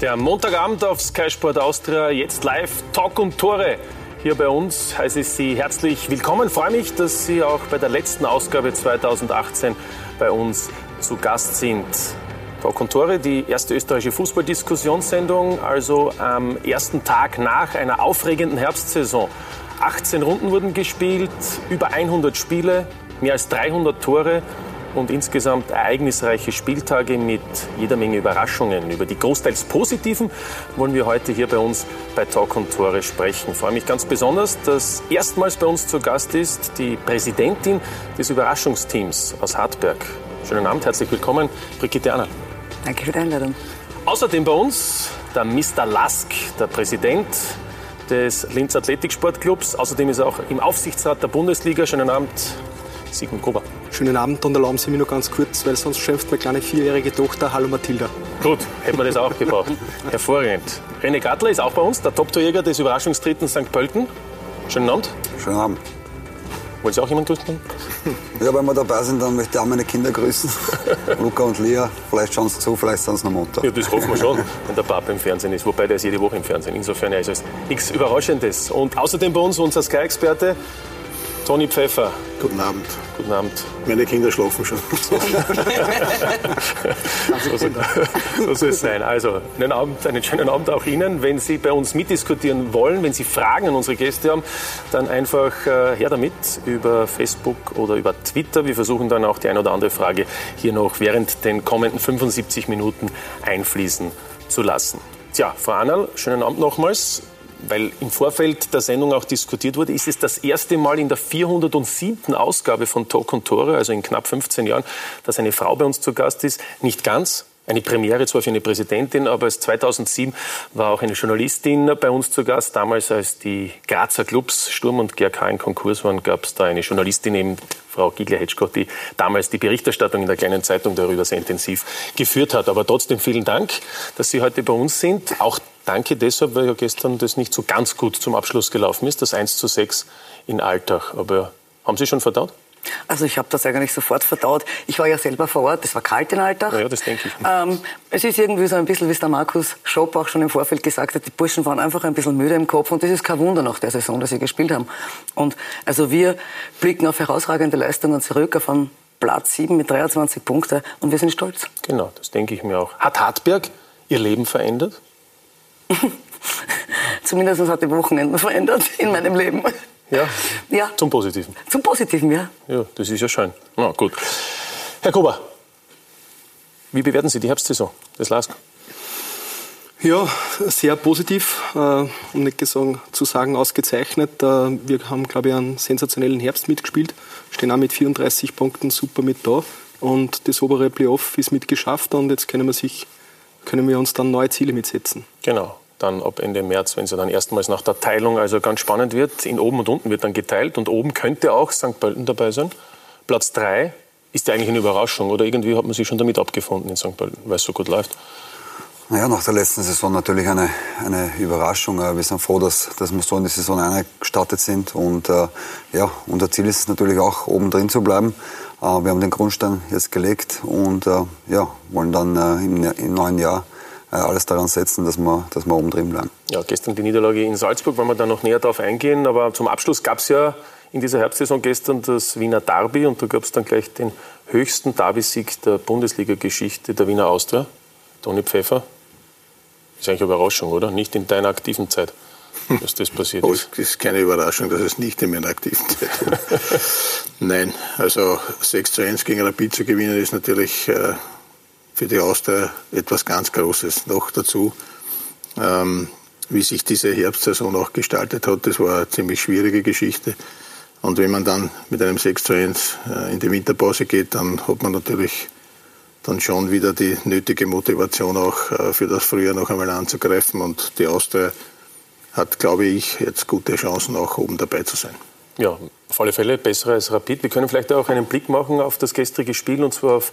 Der Montagabend auf Sky Sport Austria, jetzt live Talk und Tore. Hier bei uns heiße ich Sie herzlich willkommen. Freue mich, dass Sie auch bei der letzten Ausgabe 2018 bei uns zu Gast sind. Talk und Tore, die erste österreichische Fußballdiskussionssendung, also am ersten Tag nach einer aufregenden Herbstsaison. 18 Runden wurden gespielt, über 100 Spiele, mehr als 300 Tore und insgesamt ereignisreiche Spieltage mit jeder Menge Überraschungen. Über die großteils positiven wollen wir heute hier bei uns bei Talk und Tore sprechen. Ich freue mich ganz besonders, dass erstmals bei uns zu Gast ist die Präsidentin des Überraschungsteams aus Hartberg. Schönen Abend, herzlich willkommen, Brigitte Anna. Danke für die Einladung. Außerdem bei uns der Mr. Lask, der Präsident des Linz Athletiksportclubs. Außerdem ist er auch im Aufsichtsrat der Bundesliga. Schönen Abend, Sigmund Gruber. Schönen Abend und erlauben Sie mir nur ganz kurz, weil sonst schimpft meine kleine vierjährige Tochter Hallo Mathilda. Gut, hätten wir das auch gebraucht. Hervorragend. René Gattler ist auch bei uns, der Top-Torjäger des Überraschungstritten St. Pölten. Schönen Abend. Schönen Abend. Wollen Sie auch jemanden grüßen? Ja, wenn wir dabei sind, dann möchte ich auch meine Kinder grüßen. Luca und Lea, vielleicht schauen sie zu, vielleicht sind sie noch munter. Ja, das hoffen wir schon, wenn der Papa im Fernsehen ist. Wobei der ist jede Woche im Fernsehen. Insofern ist es nichts Überraschendes. Und außerdem bei uns unser Sky-Experte Toni Pfeffer. Guten Abend. Guten Abend. Meine Kinder schlafen schon. so, soll, so soll es sein. Also, einen, Abend, einen schönen Abend auch Ihnen. Wenn Sie bei uns mitdiskutieren wollen, wenn Sie Fragen an unsere Gäste haben, dann einfach äh, her damit über Facebook oder über Twitter. Wir versuchen dann auch die eine oder andere Frage hier noch während den kommenden 75 Minuten einfließen zu lassen. Tja, Frau Annal, schönen Abend nochmals weil im Vorfeld der Sendung auch diskutiert wurde, ist es das erste Mal in der 407. Ausgabe von Talk und Tore, also in knapp 15 Jahren, dass eine Frau bei uns zu Gast ist. Nicht ganz, eine Premiere zwar für eine Präsidentin, aber es 2007 war auch eine Journalistin bei uns zu Gast. Damals, als die Grazer Clubs Sturm und GRK in Konkurs waren, gab es da eine Journalistin eben, Frau Giegler-Hetschkott, die damals die Berichterstattung in der kleinen Zeitung darüber sehr intensiv geführt hat. Aber trotzdem vielen Dank, dass Sie heute bei uns sind. Auch danke deshalb, weil ja gestern das nicht so ganz gut zum Abschluss gelaufen ist, das 1 zu 6 in Alltag. Aber haben Sie schon verdaut? Also ich habe das eigentlich sofort verdaut. Ich war ja selber vor Ort, es war kalt in Alltag. Ja, das denke ich. Ähm, es ist irgendwie so ein bisschen, wie es der Markus Schopp auch schon im Vorfeld gesagt hat, die Burschen waren einfach ein bisschen müde im Kopf und das ist kein Wunder nach der Saison, dass sie gespielt haben. Und also wir blicken auf herausragende Leistungen zurück, auf einen Platz 7 mit 23 Punkten und wir sind stolz. Genau, das denke ich mir auch. Hat Hartberg Ihr Leben verändert? Zumindest hat die Wochenenden verändert in meinem Leben. Ja? ja. Zum Positiven? Zum Positiven, ja. Ja, das ist ja schön. Na gut. Herr Gruber, wie bewerten Sie die Herbstsaison des LASK? Ja, sehr positiv, äh, um nicht gesagt, zu sagen ausgezeichnet. Äh, wir haben, glaube ich, einen sensationellen Herbst mitgespielt, stehen auch mit 34 Punkten super mit da und das obere Playoff ist mitgeschafft und jetzt können wir, sich, können wir uns dann neue Ziele mitsetzen. Genau dann ab Ende März, wenn ja dann erstmals nach der Teilung also ganz spannend wird. In oben und unten wird dann geteilt und oben könnte auch St. Pölten dabei sein. Platz 3 ist ja eigentlich eine Überraschung oder irgendwie hat man sich schon damit abgefunden in St. Pölten, weil es so gut läuft. Naja, nach der letzten Saison natürlich eine, eine Überraschung. Wir sind froh, dass, dass wir so in die Saison eingestartet sind. Und äh, ja, unser Ziel ist es natürlich auch, oben drin zu bleiben. Äh, wir haben den Grundstein jetzt gelegt und äh, ja, wollen dann äh, im, im neuen Jahr äh, alles daran setzen, dass wir, dass wir oben drin bleiben. Ja, gestern die Niederlage in Salzburg, wollen wir da noch näher darauf eingehen. Aber zum Abschluss gab es ja in dieser Herbstsaison gestern das Wiener Derby und da gab es dann gleich den höchsten Derby-Sieg der Bundesliga-Geschichte der Wiener Austria. Toni Pfeffer. Ist eigentlich eine Überraschung, oder? Nicht in deiner aktiven Zeit, dass das passiert ist. Oh, es ist keine Überraschung, dass es nicht in meiner aktiven Zeit ist. Nein, also 6 zu 1 gegen Rapid zu gewinnen ist natürlich äh, für die Austria etwas ganz Großes. Noch dazu, ähm, wie sich diese Herbstsaison auch gestaltet hat, das war eine ziemlich schwierige Geschichte. Und wenn man dann mit einem 6 zu 1 äh, in die Winterpause geht, dann hat man natürlich dann schon wieder die nötige Motivation auch äh, für das Frühjahr noch einmal anzugreifen. Und die Austria hat, glaube ich, jetzt gute Chancen, auch oben dabei zu sein. Ja, auf alle Fälle besser als Rapid. Wir können vielleicht auch einen Blick machen auf das gestrige Spiel und zwar auf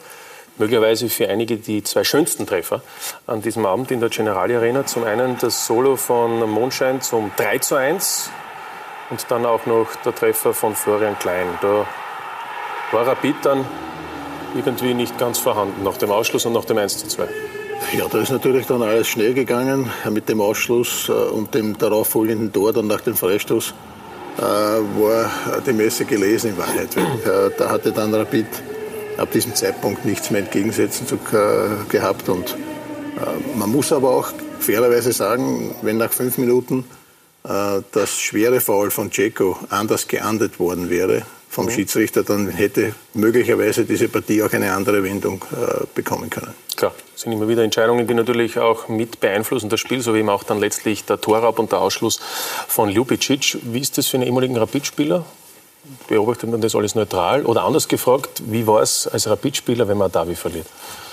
möglicherweise für einige die zwei schönsten Treffer an diesem Abend in der Generali Arena. Zum einen das Solo von Mondschein zum 3 zu 1 und dann auch noch der Treffer von Florian Klein. Da war Rapid dann irgendwie nicht ganz vorhanden nach dem Ausschluss und nach dem 1 zu 2. Ja, da ist natürlich dann alles schnell gegangen mit dem Ausschluss äh, und dem darauffolgenden Tor dann nach dem Freistoß äh, war die Messe gelesen in Wahrheit. Äh, da hatte dann Rapid ab diesem Zeitpunkt nichts mehr entgegensetzen zu, äh, gehabt und äh, man muss aber auch fairerweise sagen, wenn nach fünf Minuten äh, das schwere Foul von Dzeko anders geahndet worden wäre vom mhm. Schiedsrichter, dann hätte möglicherweise diese Partie auch eine andere Wendung äh, bekommen können. Klar, das sind immer wieder Entscheidungen, die natürlich auch mit beeinflussen das Spiel, so wie eben auch dann letztlich der Torraub und der Ausschluss von Ljubicic. Wie ist das für einen ehemaligen Rapidspieler? Beobachtet man das alles neutral? Oder anders gefragt, wie war es als Rapidspieler, wenn man Davi verliert?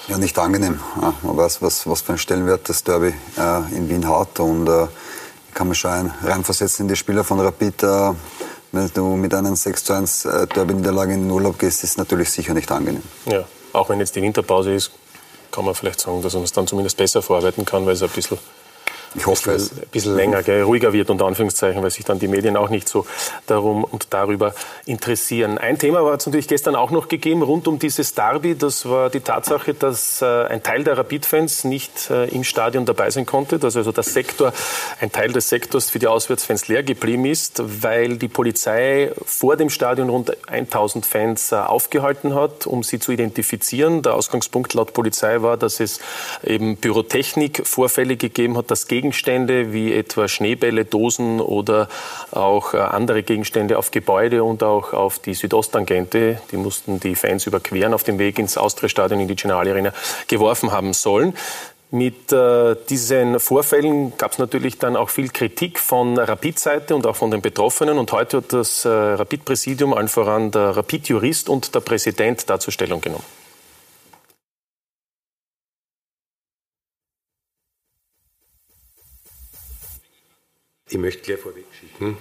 Ja, nicht angenehm. Man weiß, was, was für einen Stellenwert das Derby äh, in Wien hat. Und äh, kann man schon reinversetzen in die Spieler von Rapid. Äh, wenn du mit einem 6 zu 1 äh, Derby-Niederlage in den Urlaub gehst, ist es natürlich sicher nicht angenehm. Ja, auch wenn jetzt die Winterpause ist, kann man vielleicht sagen, dass man es dann zumindest besser vorarbeiten kann, weil es ein bisschen ich hoffe es. Ein bisschen länger, gell, ruhiger wird, unter Anführungszeichen, weil sich dann die Medien auch nicht so darum und darüber interessieren. Ein Thema war es natürlich gestern auch noch gegeben, rund um dieses Derby. Das war die Tatsache, dass äh, ein Teil der Rapid-Fans nicht äh, im Stadion dabei sein konnte, dass also der Sektor, ein Teil des Sektors für die Auswärtsfans leer geblieben ist, weil die Polizei vor dem Stadion rund 1000 Fans äh, aufgehalten hat, um sie zu identifizieren. Der Ausgangspunkt laut Polizei war, dass es eben Pyrotechnik-Vorfälle gegeben hat, dass gegen Gegenstände wie etwa Schneebälle, Dosen oder auch äh, andere Gegenstände auf Gebäude und auch auf die Südosttangente, die mussten die Fans überqueren, auf dem Weg ins Austria-Stadion in die General Arena geworfen haben sollen. Mit äh, diesen Vorfällen gab es natürlich dann auch viel Kritik von Rapid-Seite und auch von den Betroffenen. Und heute hat das äh, Rapid-Präsidium, allen voran der Rapid-Jurist und der Präsident dazu Stellung genommen. Ich möchte gleich vorweg schicken,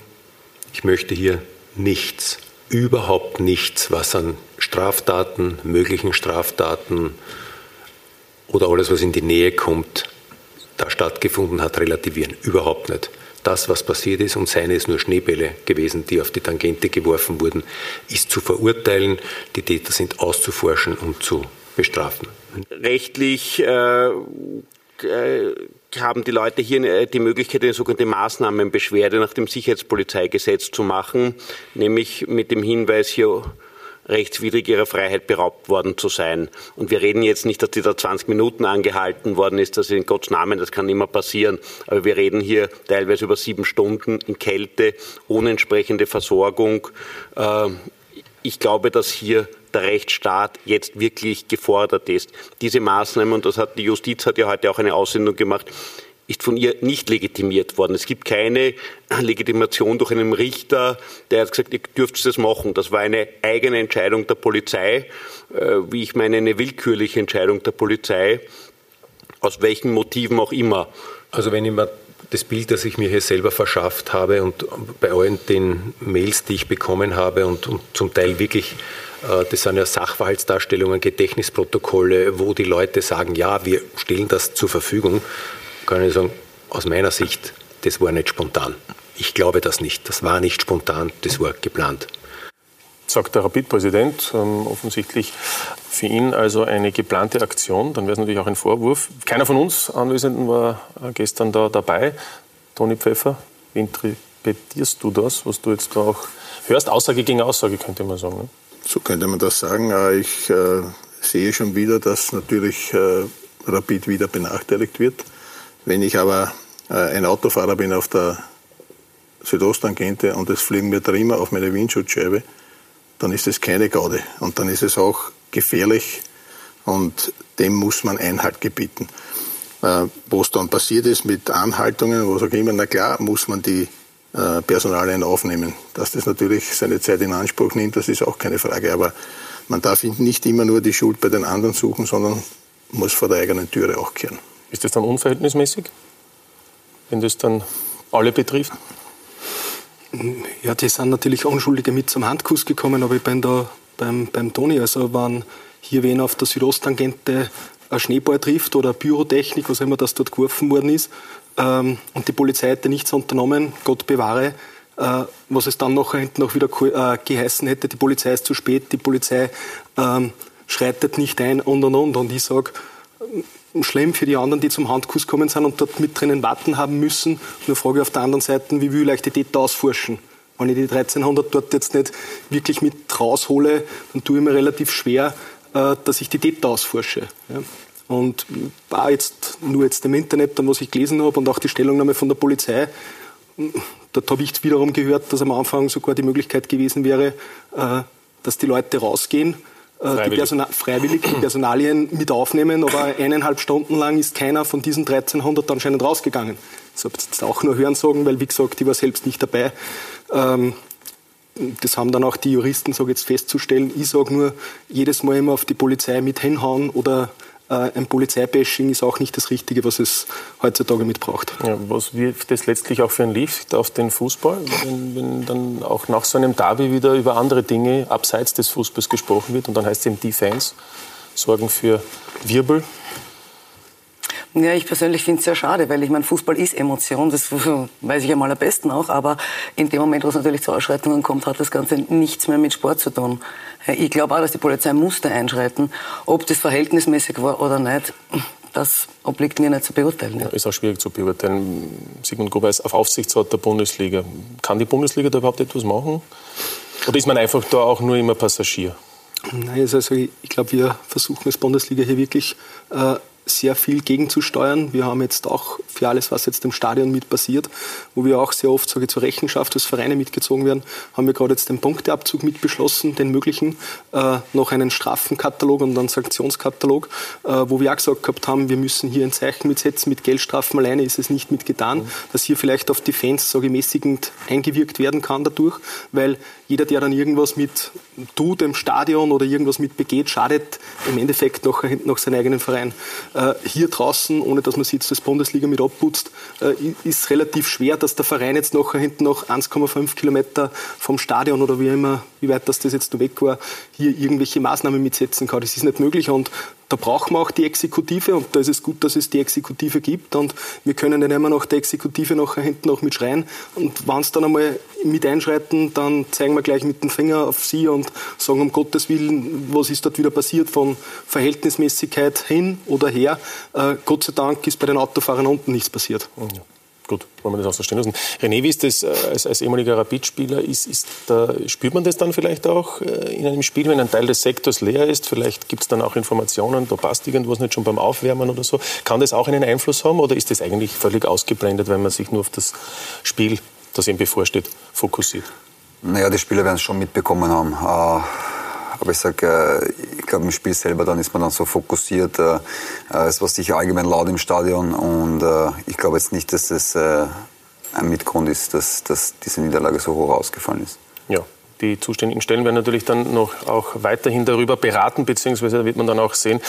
ich möchte hier nichts, überhaupt nichts, was an Straftaten, möglichen Straftaten oder alles, was in die Nähe kommt, da stattgefunden hat, relativieren. Überhaupt nicht. Das, was passiert ist, und seine ist nur Schneebälle gewesen, die auf die Tangente geworfen wurden, ist zu verurteilen. Die Täter sind auszuforschen und zu bestrafen. Rechtlich äh, äh, haben die Leute hier äh, die Möglichkeit, eine sogenannte Maßnahmenbeschwerde nach dem Sicherheitspolizeigesetz zu machen, nämlich mit dem Hinweis hier rechtswidrig ihrer Freiheit beraubt worden zu sein. Und wir reden jetzt nicht, dass die da 20 Minuten angehalten worden ist, das in Gottes Namen, das kann immer passieren. Aber wir reden hier teilweise über sieben Stunden in Kälte, ohne entsprechende Versorgung. Äh, ich glaube, dass hier der Rechtsstaat jetzt wirklich gefordert ist. Diese Maßnahmen, und das hat die Justiz hat ja heute auch eine Aussendung gemacht, ist von ihr nicht legitimiert worden. Es gibt keine Legitimation durch einen Richter, der hat gesagt, ihr dürft das machen. Das war eine eigene Entscheidung der Polizei, äh, wie ich meine, eine willkürliche Entscheidung der Polizei, aus welchen Motiven auch immer. Also wenn ich mir das Bild, das ich mir hier selber verschafft habe und bei allen den Mails, die ich bekommen habe und, und zum Teil wirklich äh, das sind ja Sachverhaltsdarstellungen, Gedächtnisprotokolle, wo die Leute sagen, ja, wir stellen das zur Verfügung. Kann ich sagen, aus meiner Sicht, das war nicht spontan. Ich glaube das nicht. Das war nicht spontan, das war geplant. Sagt der Rapid-Präsident, ähm, offensichtlich für ihn also eine geplante Aktion. Dann wäre es natürlich auch ein Vorwurf. Keiner von uns Anwesenden war äh, gestern da dabei. Toni Pfeffer, wie interpretierst du das, was du jetzt da auch hörst? Aussage gegen Aussage, könnte man sagen. Ne? So könnte man das sagen. Äh, ich äh, sehe schon wieder, dass natürlich äh, Rapid wieder benachteiligt wird. Wenn ich aber äh, ein Autofahrer bin auf der Südosttangente und es fliegen mir Trimmer auf meine Windschutzscheibe, dann ist es keine Gaude und dann ist es auch gefährlich und dem muss man Einhalt gebieten. Äh, was dann passiert ist mit Anhaltungen, wo sage ich immer, na klar, muss man die äh, Personalien aufnehmen. Dass das natürlich seine Zeit in Anspruch nimmt, das ist auch keine Frage. Aber man darf nicht immer nur die Schuld bei den anderen suchen, sondern muss vor der eigenen Türe auch kehren. Ist das dann unverhältnismäßig, wenn das dann alle betrifft? Ja, die sind natürlich Unschuldige mit zum Handkuss gekommen, aber ich bin da beim, beim Toni. Also, wenn hier wen auf der Südosttangente ein Schneeball trifft oder Pyrotechnik, was immer das dort geworfen worden ist, ähm, und die Polizei hätte nichts unternommen, Gott bewahre, äh, was es dann noch hinten noch wieder äh, geheißen hätte, die Polizei ist zu spät, die Polizei ähm, schreitet nicht ein und und und. Und ich sage, schlimm für die anderen, die zum Handkuss kommen sind und dort mit drinnen warten haben müssen. Nur frage ich auf der anderen Seite, wie will ich die Täter ausforschen? Wenn ich die 1300 dort jetzt nicht wirklich mit raushole, dann tue ich mir relativ schwer, äh, dass ich die Täter ausforsche. Und war jetzt nur jetzt im Internet, dann was ich gelesen habe und auch die Stellungnahme von der Polizei, dort habe ich wiederum gehört, dass am Anfang sogar die Möglichkeit gewesen wäre, äh, dass die Leute rausgehen, äh, die Persona freiwillig die Personalien mit aufnehmen, aber eineinhalb Stunden lang ist keiner von diesen 1300 anscheinend rausgegangen. Das habe ich jetzt auch nur hören sagen, weil wie gesagt, ich war selbst nicht dabei. Ähm, das haben dann auch die Juristen, sage jetzt festzustellen. Ich sage nur, jedes Mal immer auf die Polizei mit hinhauen oder ein Polizeibashing ist auch nicht das Richtige, was es heutzutage mit braucht. Ja, was wirft das letztlich auch für ein Licht auf den Fußball, wenn, wenn, dann auch nach so einem Derby wieder über andere Dinge abseits des Fußballs gesprochen wird und dann heißt es eben, die Fans sorgen für Wirbel? Ja, ich persönlich finde es sehr schade, weil ich meine, Fußball ist Emotion, das weiß ich am allerbesten auch, aber in dem Moment, wo es natürlich zu Ausschreitungen kommt, hat das Ganze nichts mehr mit Sport zu tun. Ich glaube auch, dass die Polizei musste einschreiten. Ob das verhältnismäßig war oder nicht, das obliegt mir nicht zu beurteilen. Ja. Ist auch schwierig zu beurteilen. Sigmund Gruber ist auf Aufsichtsrat der Bundesliga. Kann die Bundesliga da überhaupt etwas machen? Oder ist man einfach da auch nur immer Passagier? Nein, also ich glaube, wir versuchen als Bundesliga hier wirklich äh, sehr viel gegenzusteuern. Wir haben jetzt auch für alles, was jetzt im Stadion mit passiert, wo wir auch sehr oft sage zur Rechenschaft als Vereine mitgezogen werden, haben wir gerade jetzt den Punkteabzug mit beschlossen, den möglichen, äh, noch einen Strafenkatalog und einen Sanktionskatalog, äh, wo wir auch gesagt gehabt haben, wir müssen hier ein Zeichen mitsetzen, mit Geldstrafen alleine ist es nicht mitgetan, mhm. dass hier vielleicht auf die Fans sage ich, mäßigend eingewirkt werden kann dadurch, weil jeder, der dann irgendwas mit tut im Stadion oder irgendwas mit begeht, schadet im Endeffekt noch, noch seinen eigenen Verein. Äh, hier draußen, ohne dass man sich jetzt das Bundesliga mit abputzt, äh, ist relativ schwer, dass der Verein jetzt nachher hinten noch 1,5 Kilometer vom Stadion oder wie immer, wie weit das, jetzt weg war, hier irgendwelche Maßnahmen mitsetzen kann. Das ist nicht möglich und da brauchen wir auch die Exekutive und da ist es gut, dass es die Exekutive gibt und wir können dann immer noch die Exekutive nachher hinten noch mitschreien und wenn es dann einmal mit einschreiten, dann zeigen wir gleich mit dem Finger auf sie und sagen um Gottes Willen, was ist dort wieder passiert von Verhältnismäßigkeit hin oder her. Äh, Gott sei Dank ist bei den Autofahrern unten nichts passiert. Ja. Gut, wollen wir das auch so stehen lassen. René, wie ist das äh, als, als ehemaliger Rapidspieler? Ist, ist da, spürt man das dann vielleicht auch äh, in einem Spiel, wenn ein Teil des Sektors leer ist? Vielleicht gibt es dann auch Informationen, da passt irgendwas nicht schon beim Aufwärmen oder so. Kann das auch einen Einfluss haben oder ist das eigentlich völlig ausgeblendet, wenn man sich nur auf das Spiel, das ihm bevorsteht, fokussiert? Naja, die Spieler werden es schon mitbekommen haben. Äh, aber ich sage, äh, ich glaube, im Spiel selber dann ist man dann so fokussiert. Äh, es war sicher allgemein laut im Stadion und ich glaube jetzt nicht, dass das ein Mitgrund ist, dass, dass diese Niederlage so hoch ausgefallen ist. Ja, die zuständigen Stellen werden natürlich dann noch auch weiterhin darüber beraten, beziehungsweise wird man dann auch sehen,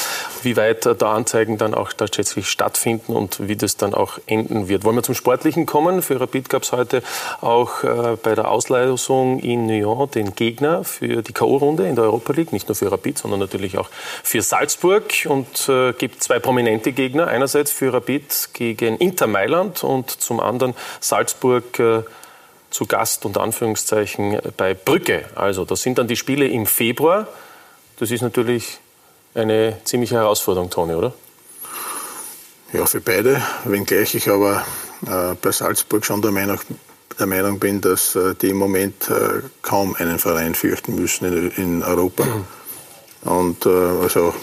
wie weit da Anzeigen dann auch tatsächlich stattfinden und wie das dann auch enden wird. Wollen wir zum Sportlichen kommen? Für Rapid gab es heute auch äh, bei der Auslosung in Nyon den Gegner für die K.O.-Runde in der Europa League, nicht nur für Rapid, sondern natürlich auch für Salzburg und äh, gibt zwei prominente Gegner. Einerseits für Rapid gegen Inter Mailand und zum anderen Salzburg äh, zu Gast unter Anführungszeichen bei Brücke. Also das sind dann die Spiele im Februar. Das ist natürlich eine ziemliche Herausforderung, Toni, oder? Ja, für beide. Wenngleich ich aber äh, bei Salzburg schon der Meinung, der Meinung bin, dass äh, die im Moment äh, kaum einen Verein fürchten müssen in, in Europa. Und äh, also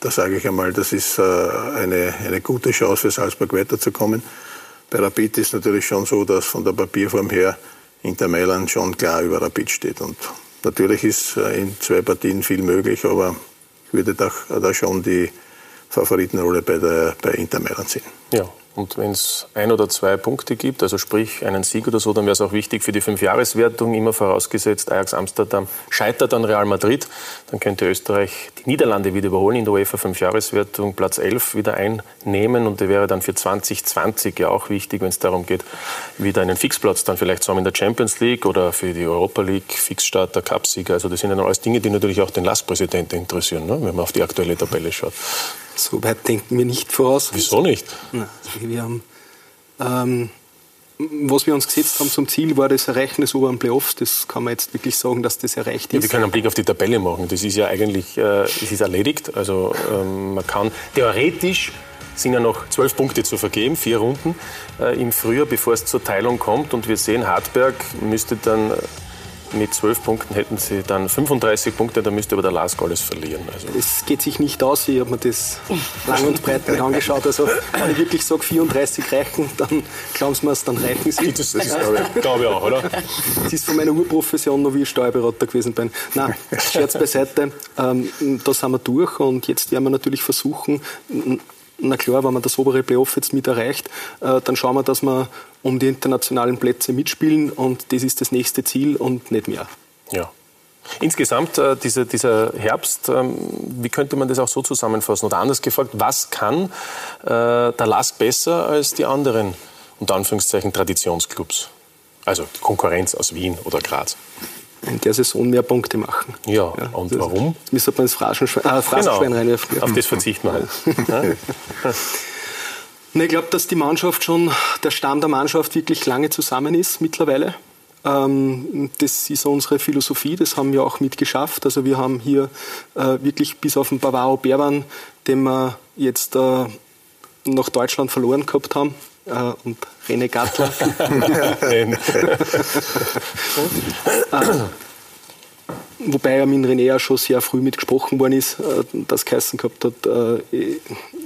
da sage ich einmal, das ist äh, eine, eine gute Chance für Salzburg weiterzukommen. Bei Rapid ist natürlich schon so, dass von der Papierform her Inter Mailand schon klar über Rapid steht. Und natürlich ist äh, in zwei Partien viel möglich, aber ich würde da, da schon die Favoritenrolle bei, der, bei Inter Mailand sehen. Ja, und wenn es ein oder zwei Punkte gibt, also sprich einen Sieg oder so, dann wäre es auch wichtig für die Fünfjahreswertung, immer vorausgesetzt, Ajax Amsterdam scheitert an Real Madrid, dann könnte Österreich die Niederlande wieder überholen in der UEFA Fünfjahreswertung, Platz 11 wieder einnehmen und der wäre dann für 2020 ja auch wichtig, wenn es darum geht, wieder einen Fixplatz dann vielleicht zu haben in der Champions League oder für die Europa League, Fixstarter, Cupsieger. Also das sind ja alles Dinge, die natürlich auch den Lastpräsidenten interessieren, ne? wenn man auf die aktuelle Tabelle schaut. So weit denken wir nicht voraus. Wieso nicht? Also wir haben ähm, was wir uns gesetzt haben zum Ziel, war das Erreichen des oberen Playoffs. Das kann man jetzt wirklich sagen, dass das erreicht ist. Ja, wir können einen Blick auf die Tabelle machen. Das ist ja eigentlich äh, es ist erledigt. Also ähm, man kann theoretisch sind ja noch zwölf Punkte zu vergeben, vier Runden äh, im Frühjahr, bevor es zur Teilung kommt. Und wir sehen, Hartberg müsste dann mit zwölf Punkten hätten sie dann 35 Punkte, da müsste aber der Lask alles verlieren. Also. Das geht sich nicht aus, ich habe mir das lang und breit angeschaut. Also wenn ich wirklich sage, 34 reichen, dann glauben sie mir es, dann reichen sie. Das, das ist, glaube ich, glaube ich auch, oder? Das ist von meiner Urprofession noch wie ich Steuerberater gewesen bin. Nein, Scherz beiseite, ähm, da sind wir durch und jetzt werden wir natürlich versuchen, na klar, wenn man das obere Playoff jetzt mit erreicht, äh, dann schauen wir, dass wir um die internationalen Plätze mitspielen und das ist das nächste Ziel und nicht mehr. Ja. Insgesamt äh, dieser, Herbst, ähm, wie könnte man das auch so zusammenfassen? Oder anders gefragt, was kann äh, der LASK besser als die anderen, unter Anführungszeichen, Traditionsclubs? Also Konkurrenz aus Wien oder Graz in der Saison mehr Punkte machen. Ja, ja und das warum? Müsste man ins Phrasenschwein, äh, Phrasenschwein genau. reinwerfen. Auf das verzichten wir halt. Na, ich glaube, dass die Mannschaft schon, der Stamm der Mannschaft wirklich lange zusammen ist mittlerweile. Ähm, das ist unsere Philosophie, das haben wir auch mitgeschafft. Also wir haben hier äh, wirklich bis auf den Bavaro Berban, den wir jetzt äh, nach Deutschland verloren gehabt haben, äh, und René Gattler. wobei ja mit René ja schon sehr früh mitgesprochen worden ist, äh, das geheißen gehabt hat, äh,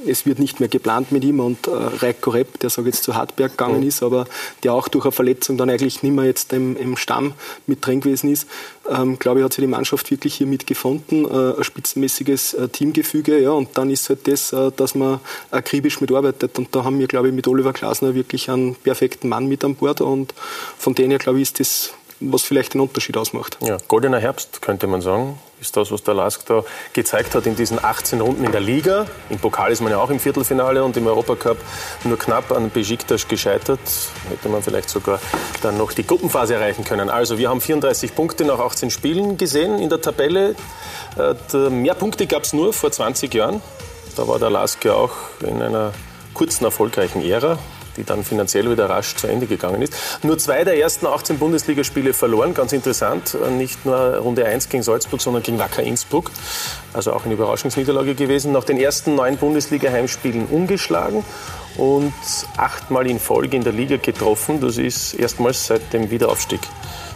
es wird nicht mehr geplant mit ihm und äh, Reiko Repp, der sag jetzt zu Hartberg gegangen ist, aber der auch durch eine Verletzung dann eigentlich nicht mehr jetzt im, im Stamm mit drin gewesen ist, ähm, glaube ich, hat sich die Mannschaft wirklich hier mitgefunden, äh, ein spitzenmäßiges äh, Teamgefüge, ja, und dann ist halt das, äh, dass man akribisch mitarbeitet und da haben wir, glaube ich, mit Oliver Glasner wirklich einen perfekten Mann mit an Bord und von denen her, glaube ich, ist das was vielleicht den Unterschied ausmacht. Ja, goldener Herbst könnte man sagen, ist das, was der Lask da gezeigt hat in diesen 18 Runden in der Liga. Im Pokal ist man ja auch im Viertelfinale und im Europacup nur knapp an Besiktas gescheitert. Hätte man vielleicht sogar dann noch die Gruppenphase erreichen können. Also wir haben 34 Punkte nach 18 Spielen gesehen in der Tabelle. Äh, mehr Punkte gab es nur vor 20 Jahren. Da war der Lask ja auch in einer kurzen erfolgreichen Ära die dann finanziell wieder rasch zu Ende gegangen ist. Nur zwei der ersten 18 Bundesligaspiele verloren, ganz interessant. Nicht nur Runde 1 gegen Salzburg, sondern gegen Wacker Innsbruck. Also auch eine Überraschungsniederlage gewesen. Nach den ersten neun Bundesliga-Heimspielen ungeschlagen und achtmal in Folge in der Liga getroffen. Das ist erstmals seit dem Wiederaufstieg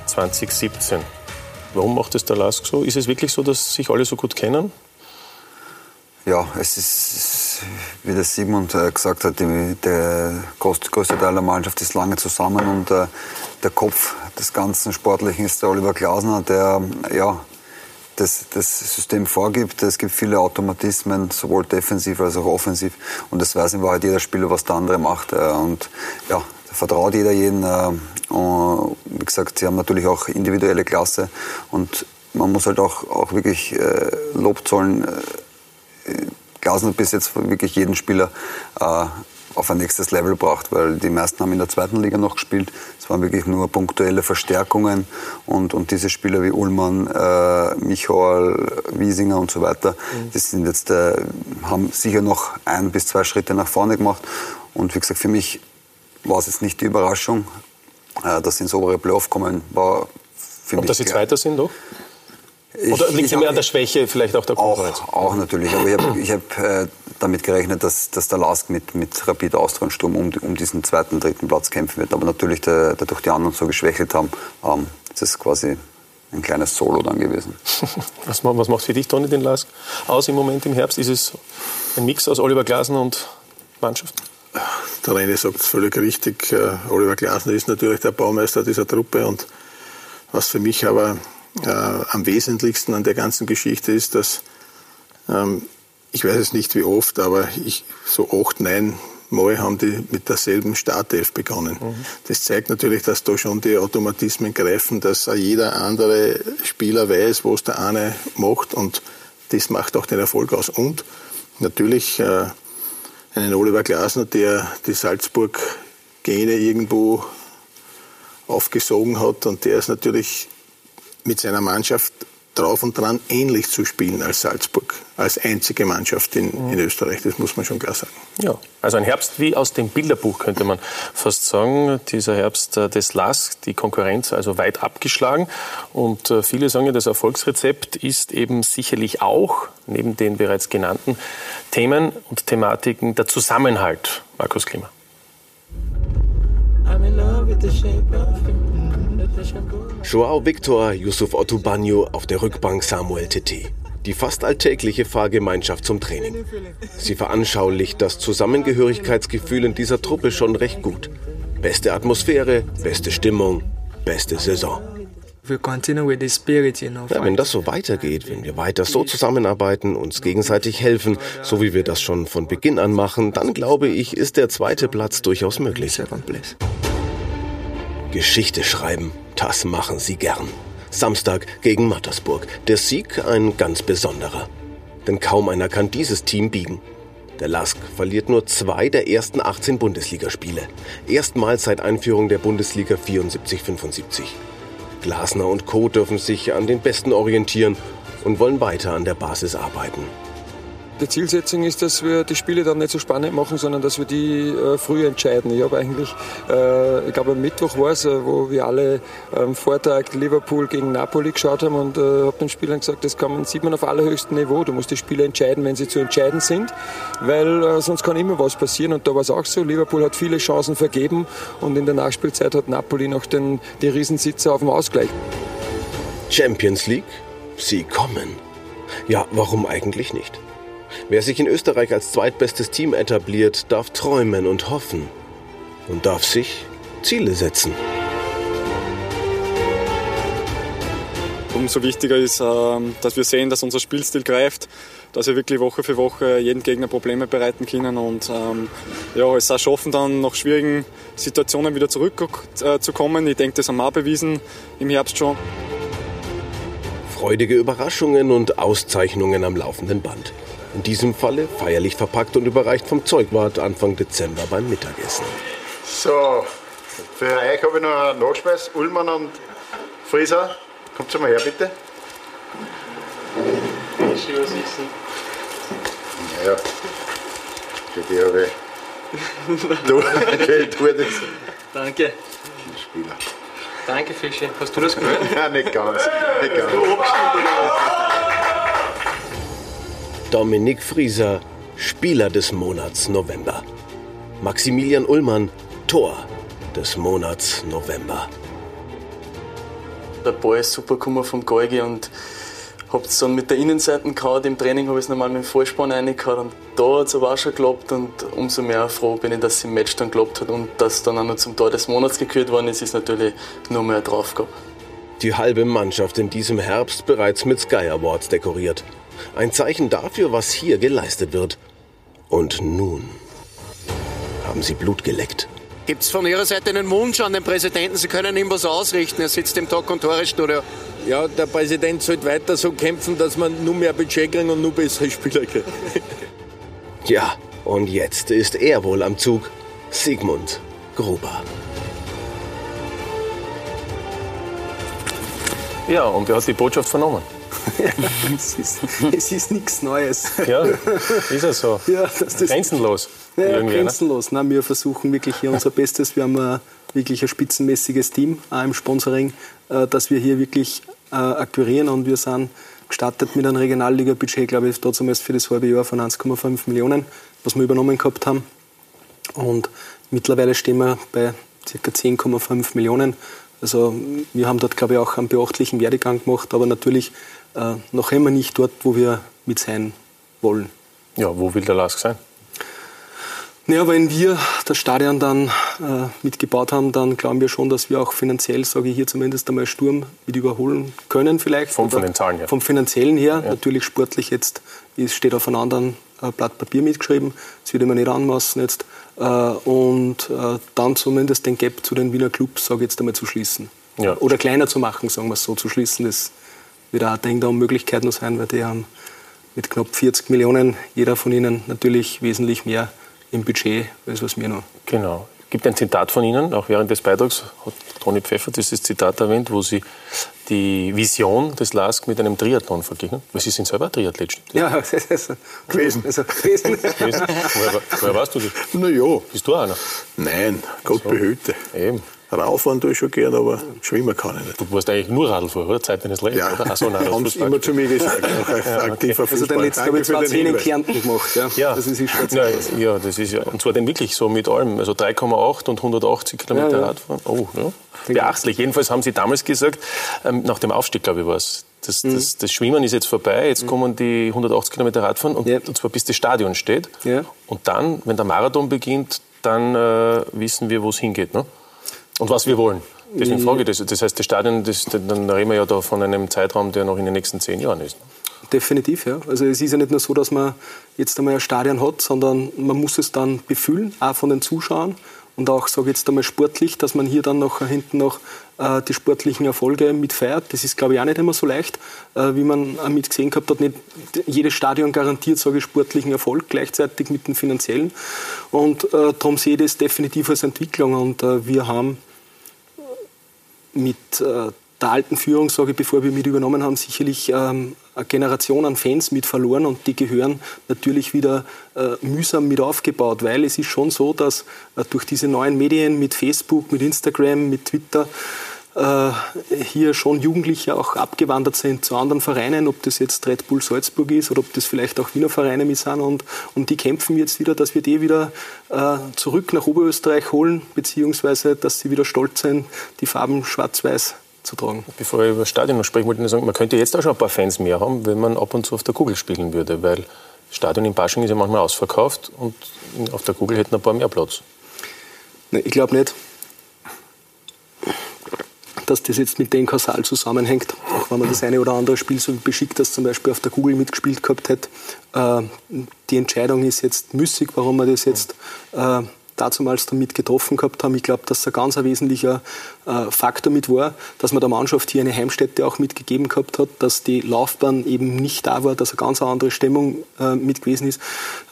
2017. Warum macht es der Lask so? Ist es wirklich so, dass sich alle so gut kennen? Ja, es ist, wie der Simon äh, gesagt hat, die, der größte Teil der Mannschaft ist lange zusammen und äh, der Kopf des ganzen Sportlichen ist der Oliver Glasner, der ja, das, das System vorgibt. Es gibt viele Automatismen, sowohl defensiv als auch offensiv. Und das weiß in Wahrheit jeder Spieler, was der andere macht. Äh, und ja, da vertraut jeder jeden. Und wie gesagt, sie haben natürlich auch individuelle Klasse. Und man muss halt auch, auch wirklich Lob zollen Glasner bis jetzt wirklich jeden Spieler äh, auf ein nächstes Level braucht, weil die meisten haben in der zweiten Liga noch gespielt. Es waren wirklich nur punktuelle Verstärkungen und, und diese Spieler wie Ullmann, äh, Michael, Wiesinger und so weiter, mhm. die sind jetzt, äh, haben sicher noch ein bis zwei Schritte nach vorne gemacht. Und wie gesagt, für mich war es jetzt nicht die Überraschung, äh, dass sie ins obere Playoff kommen, war für und mich. dass sie Zweiter sind, doch? Oder liegt es mehr an der Schwäche vielleicht auch der Konkurrenz? Auch, auch natürlich, aber ich habe ich hab, äh, damit gerechnet, dass, dass der Lask mit, mit Rapid Austria und Sturm um, um diesen zweiten, dritten Platz kämpfen wird. Aber natürlich, der, dadurch die anderen so geschwächelt haben, ähm, ist es quasi ein kleines Solo dann gewesen. was, was macht für dich, Toni, den Lask aus im Moment im Herbst? Ist es ein Mix aus Oliver Glasner und Mannschaft? Der René sagt es völlig richtig. Äh, Oliver Glasner ist natürlich der Baumeister dieser Truppe und was für mich aber äh, am wesentlichsten an der ganzen Geschichte ist, dass ähm, ich weiß es nicht wie oft, aber ich, so acht, neun Mal haben die mit derselben Startelf begonnen. Mhm. Das zeigt natürlich, dass da schon die Automatismen greifen, dass jeder andere Spieler weiß, was der eine macht und das macht auch den Erfolg aus. Und natürlich äh, einen Oliver Glasner, der die Salzburg-Gene irgendwo aufgesogen hat und der ist natürlich mit seiner Mannschaft drauf und dran, ähnlich zu spielen als Salzburg, als einzige Mannschaft in, in Österreich. Das muss man schon klar sagen. Ja, also ein Herbst wie aus dem Bilderbuch könnte man fast sagen. Dieser Herbst äh, des LAS, die Konkurrenz also weit abgeschlagen. Und äh, viele sagen ja, das Erfolgsrezept ist eben sicherlich auch, neben den bereits genannten Themen und Thematiken, der Zusammenhalt. Markus Klima. I'm in love with the shape of Joao Victor, Yusuf Otubanyo, auf der Rückbank Samuel Titi. Die fast alltägliche Fahrgemeinschaft zum Training. Sie veranschaulicht das Zusammengehörigkeitsgefühl in dieser Truppe schon recht gut. Beste Atmosphäre, beste Stimmung, beste Saison. Ja, wenn das so weitergeht, wenn wir weiter so zusammenarbeiten, uns gegenseitig helfen, so wie wir das schon von Beginn an machen, dann glaube ich, ist der zweite Platz durchaus möglich. Geschichte schreiben, das machen sie gern. Samstag gegen Mattersburg. Der Sieg ein ganz besonderer. Denn kaum einer kann dieses Team biegen. Der Lask verliert nur zwei der ersten 18 Bundesligaspiele. Erstmals seit Einführung der Bundesliga 74-75. Glasner und Co. dürfen sich an den Besten orientieren und wollen weiter an der Basis arbeiten. Die Zielsetzung ist, dass wir die Spiele dann nicht so spannend machen, sondern dass wir die äh, früh entscheiden. Ich habe eigentlich, äh, ich glaube am Mittwoch war es, äh, wo wir alle am Vortag Liverpool gegen Napoli geschaut haben und äh, habe den Spielern gesagt, das kann man, sieht man auf allerhöchstem Niveau. Du musst die Spiele entscheiden, wenn sie zu entscheiden sind, weil äh, sonst kann immer was passieren. Und da war es auch so. Liverpool hat viele Chancen vergeben und in der Nachspielzeit hat Napoli noch den, die Riesensitzer auf dem Ausgleich. Champions League? Sie kommen. Ja, warum eigentlich nicht? Wer sich in Österreich als zweitbestes Team etabliert, darf träumen und hoffen und darf sich Ziele setzen. Umso wichtiger ist, ähm, dass wir sehen, dass unser Spielstil greift, dass wir wirklich Woche für Woche jeden Gegner Probleme bereiten können und ähm, ja, es auch schaffen, dann nach schwierigen Situationen wieder zurückzukommen. Ich denke, das haben wir auch bewiesen im Herbst schon. Freudige Überraschungen und Auszeichnungen am laufenden Band. In diesem Falle feierlich verpackt und überreicht vom Zeugwart Anfang Dezember beim Mittagessen. So, für euch habe ich noch einen Nachspeis. Ullmann und Frieser, kommt mal her bitte. Ich was essen. Naja, für die habe ich. du, okay, tu das. Danke. Spieler. Danke, Fische. Hast du das gehört? Nein, nicht ganz. Nicht ganz. Dominik Frieser, Spieler des Monats November. Maximilian Ullmann, Tor des Monats November. Der Ball ist super gekommen vom Geige und hab's dann mit der Innenseite gehauen. Im Training habe ich es nochmal mit dem Vollspann reingehauen und da hat es aber auch schon geklappt und umso mehr froh bin ich, dass es im Match dann geklappt hat und dass dann auch noch zum Tor des Monats gekürt worden ist, ist natürlich nur mehr drauf gehabt. Die halbe Mannschaft in diesem Herbst bereits mit Sky Awards dekoriert. Ein Zeichen dafür, was hier geleistet wird. Und nun haben sie Blut geleckt. Gibt es von Ihrer Seite einen Wunsch an den Präsidenten? Sie können ihm was ausrichten. Er sitzt im Talk- und Tore-Studio. Ja, der Präsident sollte weiter so kämpfen, dass man nur mehr Budget kriegen und nur bessere Spieler kriegen. ja, und jetzt ist er wohl am Zug. Sigmund Gruber. Ja, und er hat die Botschaft vernommen. es, ist, es ist nichts Neues. Ja, ist ja so. Ja, das, grenzenlos. Ja, ne? grenzenlos. Ne? wir versuchen wirklich hier unser Bestes. Wir haben ein, wirklich ein spitzenmäßiges Team auch im Sponsoring, äh, dass wir hier wirklich äh, akquirieren und wir sind gestartet mit einem Regionalliga-Budget, glaube ich, damals für das halbe Jahr von 1,5 Millionen, was wir übernommen gehabt haben. Und mittlerweile stehen wir bei ca. 10,5 Millionen. Also wir haben dort, glaube ich, auch einen beachtlichen Werdegang gemacht, aber natürlich äh, noch immer nicht dort, wo wir mit sein wollen. Ja, wo will der Lask sein? Naja, wenn wir das Stadion dann äh, mitgebaut haben, dann glauben wir schon, dass wir auch finanziell, sage ich hier zumindest einmal Sturm mit überholen können vielleicht. Vom, von den Zahlen her. Vom finanziellen her. Ja. Natürlich sportlich jetzt, es steht auf einem anderen äh, Blatt Papier mitgeschrieben. Das würde man nicht anmaßen jetzt. Äh, und äh, dann zumindest den Gap zu den Wiener Clubs, sage ich jetzt einmal, zu schließen. Ja. Oder kleiner zu machen, sagen wir es so, zu schließen. Das wird auch da um Möglichkeiten sein, weil die haben mit knapp 40 Millionen jeder von ihnen natürlich wesentlich mehr im Budget, als was wir noch. Genau. gibt ein Zitat von Ihnen, auch während des Beitrags hat Toni Pfeffer dieses Zitat erwähnt, wo Sie die Vision des LASK mit einem Triathlon vergleichen. Weil Sie sind selber Triathlet, stimmt Ja, das ist gewesen. Also, gewesen. gewesen? Woher, woher warst du das? Na ja. Bist du auch einer? Nein, Gott So. behüte. Eben. Rauffahren tue ich schon gern, aber schwimmen kann ich nicht. Du warst eigentlich nur Radlfahrer, oder? Zeit deines Lebens, Ja, oder? Ach so, nein, das haben sie immer zu mir gesagt. Ja, okay. Also Fußballer. der letzte habe ich zwei Zehn in. Kärnten gemacht. Ja. Ja, Das ist schon ja, ja, das ist ja, und zwar dann wirklich so mit allem, also 3,8 und 180 Kilometer Ja, ja. Radfahren. Oh, ja. Beachtlich. Jedenfalls haben Sie damals gesagt, ähm, nach dem Aufstieg, glaube ich, war es, das, Mhm. das, das Schwimmen ist jetzt vorbei, jetzt kommen die 180 Kilometer Radfahren und, und zwar bis das Stadion steht. Ja. Und dann, wenn der Marathon beginnt, dann äh, wissen wir, wo es hingeht. Ne? Und was wir wollen. Deswegen frage ich das. Das heißt, das Stadion, das, dann reden wir ja da von einem Zeitraum, der noch in den nächsten zehn Jahren ist. Definitiv, ja. Also es ist ja nicht nur so, dass man jetzt einmal ein Stadion hat, sondern man muss es dann befüllen, auch von den Zuschauern und auch, sage ich jetzt einmal, sportlich, dass man hier dann noch hinten noch äh, die sportlichen Erfolge mitfeiert. Das ist, glaube ich, auch nicht immer so leicht, äh, wie man auch mit gesehen gehabt hat. Nicht jedes Stadion garantiert, sage ich, sportlichen Erfolg gleichzeitig mit dem finanziellen. Und äh, darum sehe ich das definitiv als Entwicklung. Und äh, wir haben mit äh, der alten Führung, sage ich, bevor wir mit übernommen haben, sicherlich ähm, eine Generation an Fans mit verloren und die gehören natürlich wieder äh, mühsam mit aufgebaut, weil es ist schon so, dass äh, durch diese neuen Medien mit Facebook, mit Instagram, mit Twitter hier schon Jugendliche auch abgewandert sind zu anderen Vereinen, ob das jetzt Red Bull Salzburg ist oder ob das vielleicht auch Wiener Vereine mit sind und, und die kämpfen jetzt wieder, dass wir die wieder äh, zurück nach Oberösterreich holen, beziehungsweise dass sie wieder stolz sind, die Farben schwarz-weiß zu tragen. Bevor ich über das Stadion noch sprechen wollte, ich nur sagen, man könnte jetzt auch schon ein paar Fans mehr haben, wenn man ab und zu auf der Kugel spielen würde, weil das Stadion in Pasching ist ja manchmal ausverkauft und auf der Kugel hätten ein paar mehr Platz. Nein, ich glaube nicht, dass das jetzt mit dem Kausal zusammenhängt. Auch wenn man das eine oder andere Spiel so beschickt, das zum Beispiel auf der Kugel mitgespielt gehabt hätte. Äh, die Entscheidung ist jetzt müßig, warum wir das jetzt äh, dazumals damit getroffen gehabt haben. Ich glaube, dass ein ganz wesentlicher äh, Faktor mit war, dass man der Mannschaft hier eine Heimstätte auch mitgegeben gehabt hat, dass die Laufbahn eben nicht da war, dass eine ganz andere Stimmung äh, mit gewesen ist.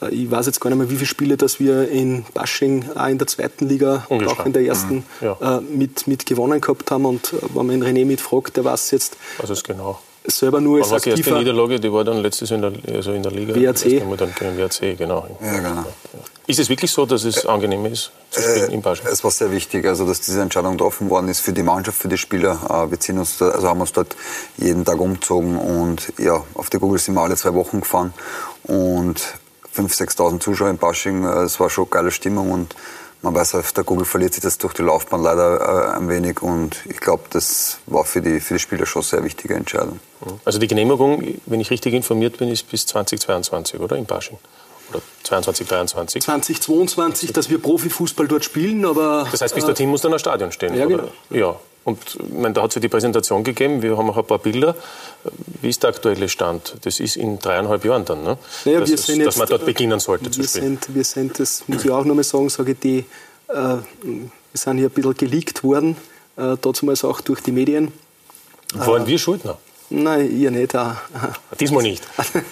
Äh, ich weiß jetzt gar nicht mehr, wie viele Spiele, dass wir in Basching auch in der zweiten Liga, Ungeschlagen. auch in der ersten, Mhm. Ja. mit, mit gewonnen gehabt haben. Und wenn man René mitfragt, der weiß jetzt Was ist genau? selber nur als war die erste aktiver Niederlage? Die war dann letztes Jahr in der, also in der Liga. WRC. Das dann WRC, genau. Ja, genau. Ist es wirklich so, dass es angenehm ist, zu spielen im Pasching? Es war sehr wichtig, also dass diese Entscheidung getroffen worden ist für die Mannschaft, für die Spieler. Äh, Wir ziehen uns, da, also haben uns dort jeden Tag umgezogen und ja, auf die Google sind wir alle zwei Wochen gefahren und 5.000, 6.000 Zuschauer in Pasching. äh, Es war schon geile Stimmung und man weiß, auf der Google verliert sich das durch die Laufbahn leider äh, ein wenig und ich glaube, das war für die, für die Spieler schon eine sehr wichtige Entscheidung. Also die Genehmigung, wenn ich richtig informiert bin, ist bis 2022, oder? In Pasching. Oder 22, 23. 2022, dass wir Profifußball dort spielen, aber Das heißt, bis dorthin muss dann ein Stadion stehen. Ja, oder? genau. Ja. Und meine, da hat es ja die Präsentation gegeben. Wir haben auch ein paar Bilder. Wie ist der aktuelle Stand? Das ist in dreieinhalb Jahren dann, ne? Naja, dass, wir es- sind dass jetzt, man dort äh, beginnen sollte zu wir spielen. sind, wir sind, das muss ich auch noch mal sagen, sage ich, die, äh, wir sind hier ein bisschen geleakt worden, äh, damals auch durch die Medien. Waren wir Schuldner? Nein, ihr nicht. Auch. Diesmal nicht.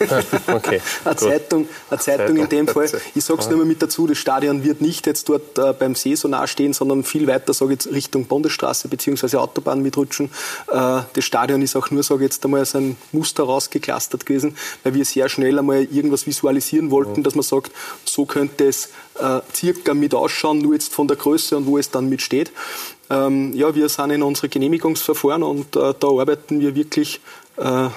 okay. Eine. Zeitung, eine Zeitung in dem Fall. Ich sage es nur mal mit dazu, das Stadion wird nicht jetzt dort äh, beim See so nah stehen, sondern viel weiter, sage ich jetzt, Richtung Bundesstraße bzw. Autobahn mitrutschen. Äh, das Stadion ist auch nur, sage ich jetzt einmal, so ein Muster rausgeklustert gewesen, weil wir sehr schnell einmal irgendwas visualisieren wollten, dass man sagt, so könnte es äh, circa mit ausschauen, nur jetzt von der Größe und wo es dann mit steht. Ähm, ja, wir sind in unsere Genehmigungsverfahren und äh, da arbeiten wir wirklich äh,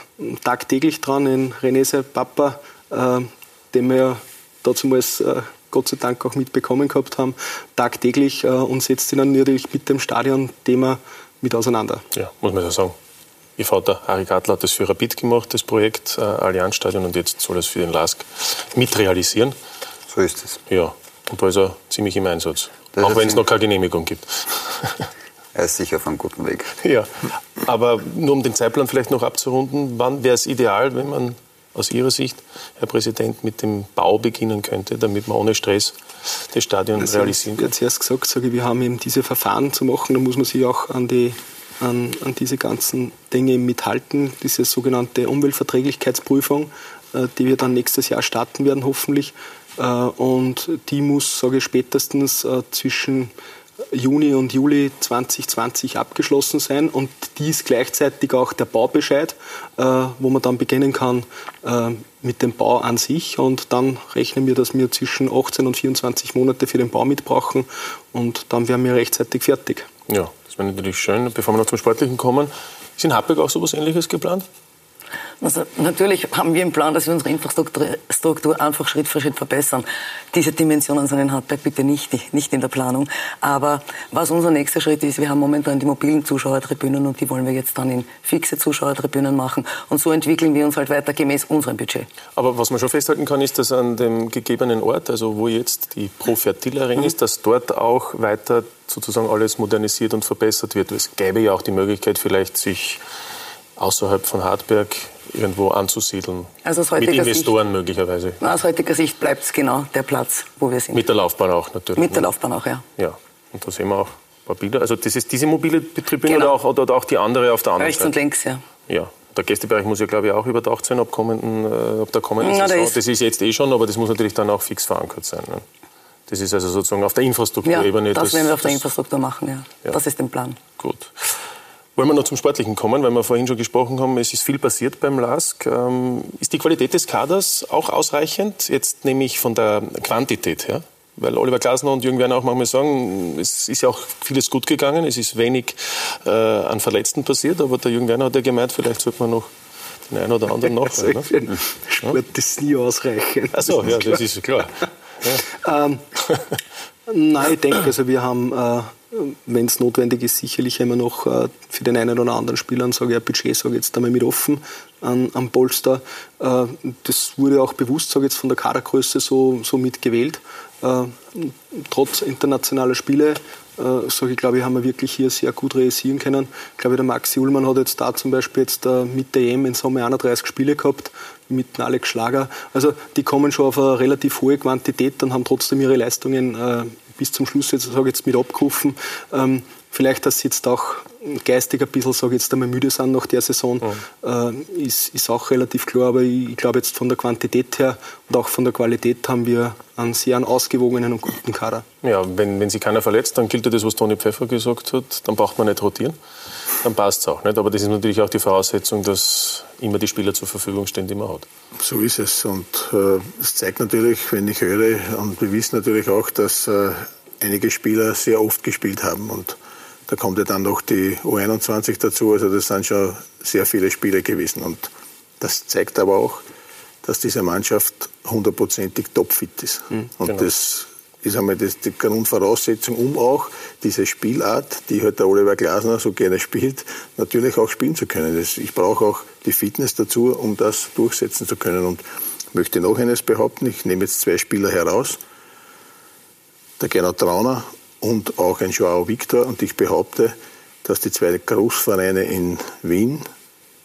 tagtäglich dran. In René sein Papa, äh, den wir dazumals äh, Gott sei Dank auch mitbekommen gehabt haben, tagtäglich äh, und setzt sich dann natürlich mit dem Stadion-Thema mit auseinander. Ja, muss man so sagen. Ihr Vater Harry Gartler hat das für Rapid gemacht, das Projekt äh, Allianzstadion, und jetzt soll es für den LASK mitrealisieren. So ist es. Ja, und da ist er ziemlich im Einsatz. Das Auch wenn es noch keine Genehmigung gibt. Er ist sicher auf einem guten Weg. Ja, aber nur um den Zeitplan vielleicht noch abzurunden, wann wäre es ideal, wenn man aus Ihrer Sicht, Herr Präsident, mit dem Bau beginnen könnte, damit man ohne Stress das Stadion Also, realisieren ich kann? habe zuerst gesagt, sage ich, wir haben eben diese Verfahren zu machen, da muss man sich auch an, die, an, an diese ganzen Dinge mithalten, diese sogenannte Umweltverträglichkeitsprüfung, äh, die wir dann nächstes Jahr starten werden, hoffentlich. Und die muss, sage ich, spätestens zwischen Juni und Juli 2020 abgeschlossen sein und die ist gleichzeitig auch der Baubescheid, wo man dann beginnen kann mit dem Bau an sich und dann rechnen wir, dass wir zwischen 18 und 24 Monate für den Bau mitbrauchen und dann wären wir rechtzeitig fertig. Ja, das wäre natürlich schön. Bevor wir noch zum Sportlichen kommen, ist in Happig auch so etwas Ähnliches geplant? Also natürlich haben wir im Plan, dass wir unsere Infrastruktur einfach Schritt für Schritt verbessern. Diese Dimensionen sind in Hartberg bitte nicht, nicht in der Planung. Aber was unser nächster Schritt ist, wir haben momentan die mobilen Zuschauertribünen und die wollen wir jetzt dann in fixe Zuschauertribünen machen. Und so entwickeln wir uns halt weiter gemäß unserem Budget. Aber was man schon festhalten kann, ist, dass an dem gegebenen Ort, also wo jetzt die Pro Fertil Arena mhm. ist, dass dort auch weiter sozusagen alles modernisiert und verbessert wird. Es gäbe ja auch die Möglichkeit, vielleicht sich außerhalb von Hartberg irgendwo anzusiedeln. Also aus Mit Investoren Sicht, möglicherweise. aus heutiger Sicht bleibt es genau der Platz, wo wir sind. Mit der Laufbahn auch natürlich. Mit der ne? Laufbahn auch, ja. Ja, und da sehen wir auch ein paar Bilder. Also das ist diese mobile Tribüne genau. oder, auch, oder auch die andere auf der anderen Rechts Seite? Rechts und links, ja. Ja. Der Gästebereich muss ja, glaube ich, auch überdacht sein ab, kommenden, äh, ab der kommenden Na, Saison. Das ist jetzt eh schon, aber das muss natürlich dann auch fix verankert sein. Ne? Das ist also sozusagen auf der Infrastrukturebene. Ja, das, das werden wir auf der Infrastruktur machen, ja. ja. Das ist der Plan. Gut. Wollen wir noch zum Sportlichen kommen, weil wir vorhin schon gesprochen haben, es ist viel passiert beim LASK. Ähm, ist die Qualität des Kaders auch ausreichend? Jetzt nehme ich von der Quantität her. Weil Oliver Glasner und Jürgen Werner auch manchmal sagen, es ist ja auch vieles gut gegangen, es ist wenig äh, an Verletzten passiert, aber der Jürgen Werner hat ja gemeint, vielleicht sollte man noch den einen oder anderen noch. Also einen Sport ist nie ausreichend. Ach so, ja, das ist klar. Ja. ähm, nein, ich denke, also wir haben äh, wenn es notwendig ist, sicherlich immer noch äh, für den einen oder anderen Spieler, sage ich, ein Budget, sage jetzt einmal mit offen an, am Polster. Äh, das wurde auch bewusst, sage jetzt, von der Kadergröße so, so mitgewählt. Äh, trotz internationaler Spiele, äh, sage ich, glaube ich, haben wir wirklich hier sehr gut realisieren können. Ich glaube, der Maxi Ullmann hat jetzt da zum Beispiel jetzt äh, mit der EM in Sommer 31 Spiele gehabt, mit Alex Schlager. Also die kommen schon auf eine relativ hohe Quantität und haben trotzdem ihre Leistungen äh, bis zum Schluss jetzt, sage jetzt mit abgerufen. Ähm, vielleicht, dass sie jetzt auch geistig ein bisschen, sage jetzt einmal, müde sind nach der Saison, mhm. äh, ist, ist auch relativ klar. Aber ich, ich glaube jetzt von der Quantität her und auch von der Qualität haben wir einen sehr ausgewogenen und guten Kader. Ja, wenn, wenn sich keiner verletzt, dann gilt ja das, was Toni Pfeffer gesagt hat, dann braucht man nicht rotieren. Dann passt es auch nicht. Aber das ist natürlich auch die Voraussetzung, dass immer die Spieler zur Verfügung stehen, die man hat. So ist es. Und äh, es äh, zeigt natürlich, wenn ich höre, und wir wissen natürlich auch, dass äh, einige Spieler sehr oft gespielt haben. Und da kommt ja dann noch die U21 dazu. Also das sind schon sehr viele Spiele gewesen. Und das zeigt aber auch, dass diese Mannschaft hundertprozentig topfit ist. Mhm, und genau. das ist einmal das, die Grundvoraussetzung, um auch diese Spielart, die halt Oliver Glasner so gerne spielt, natürlich auch spielen zu können. Das, ich brauche auch die Fitness dazu, um das durchsetzen zu können. Und möchte noch eines behaupten, ich nehme jetzt zwei Spieler heraus, der Gernot Trauner und auch ein Joao Victor. Und ich behaupte, dass die zwei Großvereine in Wien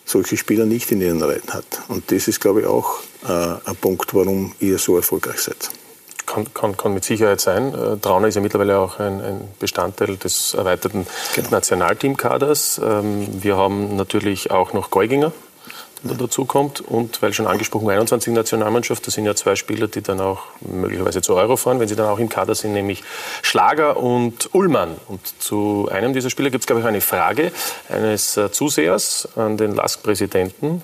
solche Spieler nicht in ihren Reihen hat. Und das ist, glaube ich, auch äh, ein Punkt, warum ihr so erfolgreich seid. Kann, kann, kann mit Sicherheit sein. Äh, Trauner ist ja mittlerweile auch ein, ein Bestandteil des erweiterten genau. Nationalteamkaders. Ähm, wir haben natürlich auch noch Geuginger, dazu kommt. Und weil schon angesprochen, 21 Nationalmannschaft, da sind ja zwei Spieler, die dann auch möglicherweise zur Euro fahren, wenn sie dann auch im Kader sind, nämlich Schlager und Ullmann. Und zu einem dieser Spieler gibt es, glaube ich, eine Frage eines äh, Zusehers an den LASK-Präsidenten.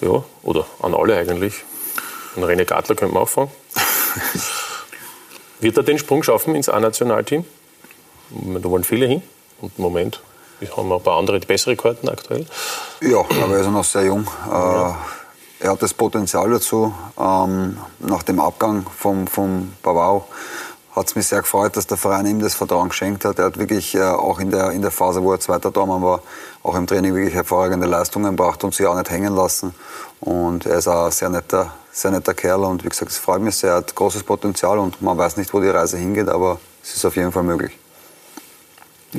Ja, oder an alle eigentlich. An René Gartler könnte man auch fragen. Wird er den Sprung schaffen ins A-Nationalteam? Da wollen viele hin. Und im Moment wir haben ein paar andere bessere Karten aktuell. Ja, aber er ist noch sehr jung. Ja. Äh, er hat das Potenzial dazu. Ähm, nach dem Abgang vom, vom Bavau hat es mich sehr gefreut, dass der Verein ihm das Vertrauen geschenkt hat. Er hat wirklich äh, auch in der, in der Phase, wo er zweiter Tormann war, auch im Training wirklich hervorragende Leistungen gebracht und sich auch nicht hängen lassen. Und er ist auch ein sehr netter, sehr netter Kerl und wie gesagt, es freut mich sehr. Er hat großes Potenzial und man weiß nicht, wo die Reise hingeht, aber es ist auf jeden Fall möglich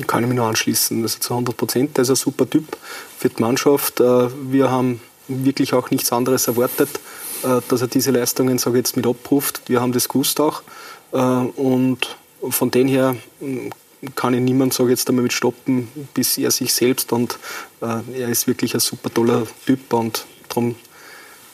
kann ich mich nur anschließen. Also zu 100 Prozent. Der ist ein super Typ für die Mannschaft. Äh, wir haben wirklich auch nichts anderes erwartet, äh, dass er diese Leistungen, ich jetzt, mit abruft. Wir haben das gewusst auch. Äh, und von dem her kann ich niemand, sage jetzt einmal, mit stoppen, bis er sich selbst. Und er ist wirklich ein super toller Typ. Und darum,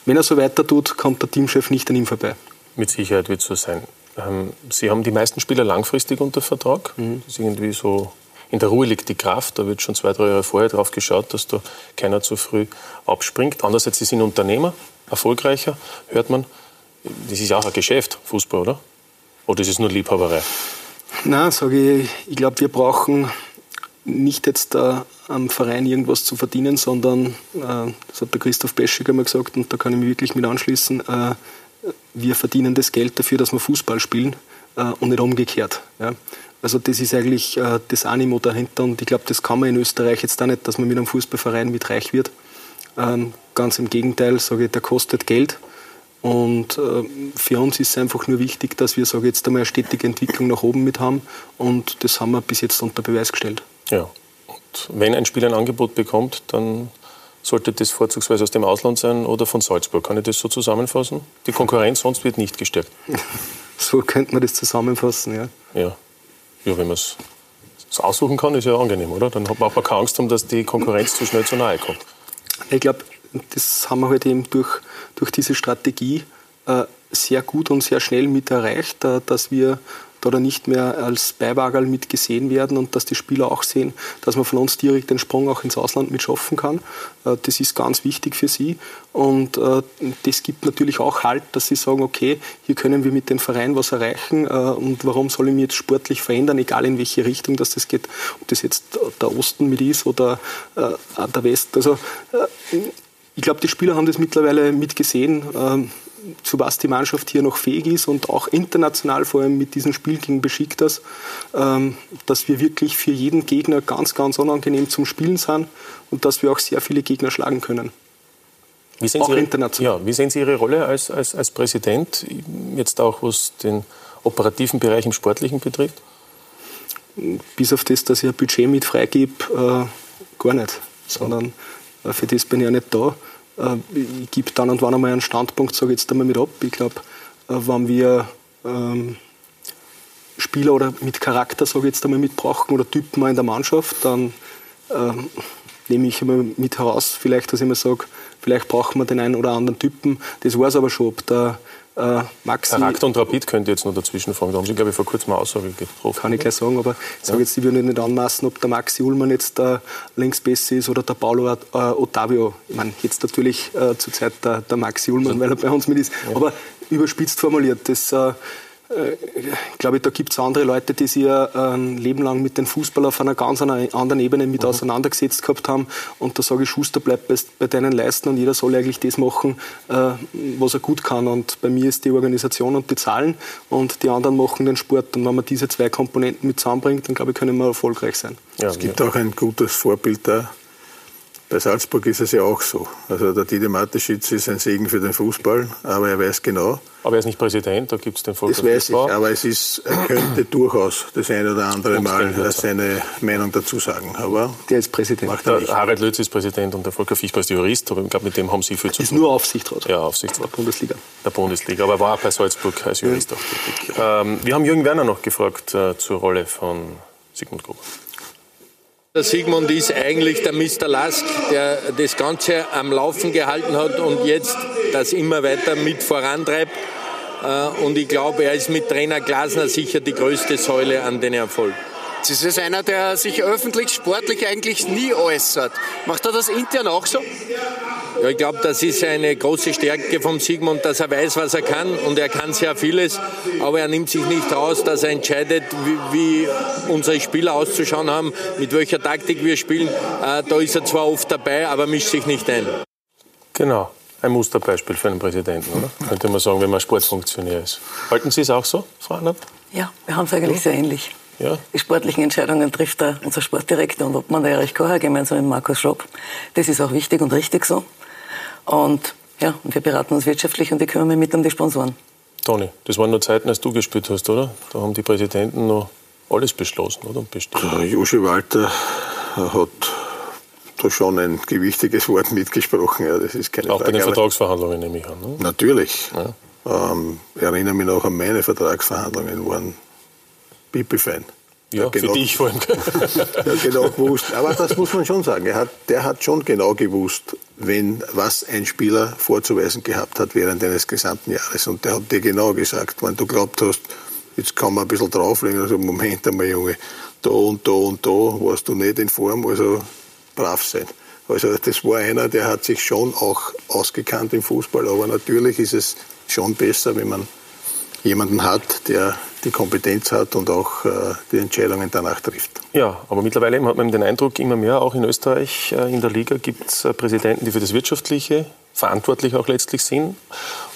wenn er so weiter tut, kommt der Teamchef nicht an ihm vorbei. Mit Sicherheit wird es so sein. Ähm, Sie haben die meisten Spieler langfristig unter Vertrag. Mhm. Das ist irgendwie so, in der Ruhe liegt die Kraft. Da wird schon zwei, drei Jahre vorher drauf geschaut, dass da keiner zu früh abspringt. Andererseits, Sie sind Unternehmer, erfolgreicher, hört man. Das ist ja auch ein Geschäft, Fußball, oder? Oder ist es nur Liebhaberei? Na, sage ich, ich glaube, wir brauchen nicht jetzt äh, am Verein irgendwas zu verdienen, sondern, äh, das hat der Christoph Beschig einmal gesagt und da kann ich mich wirklich mit anschließen, äh, wir verdienen das Geld dafür, dass wir Fußball spielen äh, und nicht umgekehrt. Ja. Also das ist eigentlich äh, das Animo dahinter und ich glaube, das kann man in Österreich jetzt auch nicht, dass man mit einem Fußballverein mit reich wird. Ähm, ganz im Gegenteil, sage ich, der kostet Geld. Und äh, für uns ist es einfach nur wichtig, dass wir sage jetzt einmal eine stetige Entwicklung nach oben mit haben. Und das haben wir bis jetzt unter Beweis gestellt. Ja. Und wenn ein Spieler ein Angebot bekommt, dann sollte das vorzugsweise aus dem Ausland sein oder von Salzburg. Kann ich das so zusammenfassen? Die Konkurrenz sonst wird nicht gestärkt. So könnte man das zusammenfassen, ja. Ja, ja wenn man es aussuchen kann, ist ja angenehm, oder? Dann hat man auch keine Angst, um, dass die Konkurrenz zu schnell zu nahe kommt. Ich glaube, das haben wir halt eben durch, durch diese Strategie äh, sehr gut und sehr schnell mit erreicht, äh, dass wir da nicht mehr als Beiwagerl mit gesehen werden und dass die Spieler auch sehen, dass man von uns direkt den Sprung auch ins Ausland mit schaffen kann. Äh, das ist ganz wichtig für sie und äh, das gibt natürlich auch Halt, dass sie sagen, okay, hier können wir mit dem Verein was erreichen äh, und warum soll ich mich jetzt sportlich verändern, egal in welche Richtung dass das geht, ob das jetzt der Osten mit ist oder der West. Also ich glaube, die Spieler haben das mittlerweile mitgesehen. Zu was die Mannschaft hier noch fähig ist und auch international vor allem mit diesem Spiel gegen Besiktas, ähm, dass wir wirklich für jeden Gegner ganz, ganz unangenehm zum Spielen sind und dass wir auch sehr viele Gegner schlagen können. Wie sehen, auch Sie, international. Ja, wie sehen Sie Ihre Rolle als, als, als Präsident, jetzt auch was den operativen Bereich im Sportlichen betrifft? Bis auf das, dass ich ein Budget mit freigebe, äh, gar nicht, sondern äh, für das bin ich ja nicht da. Äh, ich gebe dann und wann einmal einen Standpunkt, sage jetzt einmal mit ab. Ich glaube, äh, wenn wir ähm, Spieler oder mit Charakter, sage ich jetzt einmal, mit brauchen oder Typen in der Mannschaft, dann ähm, nehme ich immer mit heraus, vielleicht, dass ich immer sage, vielleicht brauchen wir den einen oder anderen Typen. Das war es aber schon, ob der äh, Maxi. Charakter und Rapid könnte jetzt noch dazwischen fragen. Da haben Sie, glaube ich, vor kurzem eine Aussage getroffen. Kann ich gleich sagen, aber ich sage jetzt, ich würde nicht anmaßen, ob der Maxi Ullmann jetzt der Linksbeste ist oder der Paulo äh, Ottavio. Ich meine, jetzt natürlich äh, zurzeit der, der Maxi Ullmann, weil er bei uns mit ist. Ja. Aber überspitzt formuliert, das äh, äh, ich glaube, da gibt es andere Leute, die sich ja ein Leben lang mit dem Fußball auf einer ganz anderen Ebene mit mhm. auseinandergesetzt gehabt haben. Und da sage ich, Schuster bleibt bei, bei deinen Leisten und jeder soll eigentlich das machen, äh, was er gut kann. Und bei mir ist die Organisation und die Zahlen und die anderen machen den Sport. Und wenn man diese zwei Komponenten mit zusammenbringt, dann glaube ich, können wir erfolgreich sein. Ja, es gibt ja. auch ein gutes Vorbild da bei Salzburg ist es ja auch so. Also der Didi Mateschitz ist ein Segen für den Fußball, aber er weiß genau. Aber er ist nicht Präsident, da gibt es den Volker Das weiß ich, aber es ist, er könnte durchaus das eine oder andere Mal seine Meinung dazu sagen. Aber der ist Präsident. Macht er nicht. Harald Lötz ist Präsident und der Volker Fischbach ist Jurist, aber ich glaube, mit dem haben Sie viel zu tun. Ist nur Aufsichtsrat. Ja, Aufsichtsrat. Der Bundesliga. Der Bundesliga, aber er war auch bei Salzburg als Jurist ja. auch tätig. Ähm, wir haben Jürgen Werner noch gefragt äh, zur Rolle von Sigmund Gruber. Der Sigmund ist eigentlich der Mr. Lask, der das Ganze am Laufen gehalten hat und jetzt das immer weiter mit vorantreibt. Äh, und ich glaube, er ist mit Trainer Glasner sicher die größte Säule an den Erfolg. Das ist einer, der sich öffentlich sportlich eigentlich nie äußert. Macht er das intern auch so? Ja, ich glaube, das ist eine große Stärke vom Sigmund, dass er weiß, was er kann und er kann sehr vieles, aber er nimmt sich nicht raus, dass er entscheidet, wie, wie unsere Spieler auszuschauen haben, mit welcher Taktik wir spielen. Äh, da ist er zwar oft dabei, aber mischt sich nicht ein. Genau. Ein Musterbeispiel für einen Präsidenten, oder? Könnte man sagen, wenn man Sportfunktionär ist. Halten Sie es auch so, Frau Annert? Ja, wir haben es eigentlich ja. sehr ähnlich. Ja. Die sportlichen Entscheidungen trifft da unser Sportdirektor und Obmann der Erich Kocher gemeinsam mit Markus Schopp. Das ist auch wichtig und richtig so. Und ja, und wir beraten uns wirtschaftlich und wir kümmern uns mit um die Sponsoren. Toni, das waren nur Zeiten, als du gespielt hast, oder? Da haben die Präsidenten noch alles beschlossen, oder? Joshi Walter hat da schon ein gewichtiges Wort mitgesprochen. Ja, das ist keine Auch Frage. bei den Vertragsverhandlungen nehme ich an. Ne? Natürlich. Ja. Ähm, ich erinnere mich noch an meine Vertragsverhandlungen, waren pipi-fein. Ja, genau, für dich vor allem. ja, genau gewusst. Aber das muss man schon sagen. Hat, der hat schon genau gewusst, wenn was ein Spieler vorzuweisen gehabt hat während eines gesamten Jahres. Und der hat dir genau gesagt, wenn du glaubt hast, jetzt kann man ein bisschen drauflegen, also Moment einmal, Junge, da und da und da warst du nicht in Form, also brav sein. Also das war einer, der hat sich schon auch ausgekannt im Fußball, aber natürlich ist es schon besser, wenn man jemanden hat, der die Kompetenz hat und auch äh, die Entscheidungen danach trifft. Ja, aber mittlerweile hat man den Eindruck, immer mehr, auch in Österreich, äh, in der Liga gibt es äh, Präsidenten, die für das Wirtschaftliche verantwortlich auch letztlich sind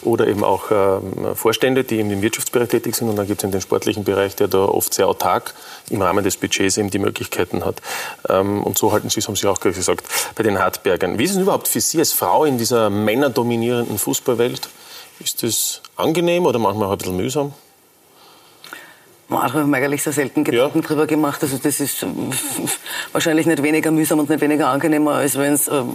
oder eben auch ähm, Vorstände, die eben im Wirtschaftsbereich tätig sind und dann gibt es in den sportlichen Bereich, der da oft sehr autark im Rahmen des Budgets eben die Möglichkeiten hat. Ähm, und so halten Sie es, haben Sie auch gesagt, bei den Hartbergern. Wie ist es überhaupt für Sie als Frau in dieser männerdominierenden Fußballwelt? Ist das angenehm oder manchmal auch ein bisschen mühsam? Manchmal haben wir eigentlich so selten Gedanken ja. drüber gemacht. Also das ist wahrscheinlich nicht weniger mühsam und nicht weniger angenehmer, als wenn es ähm,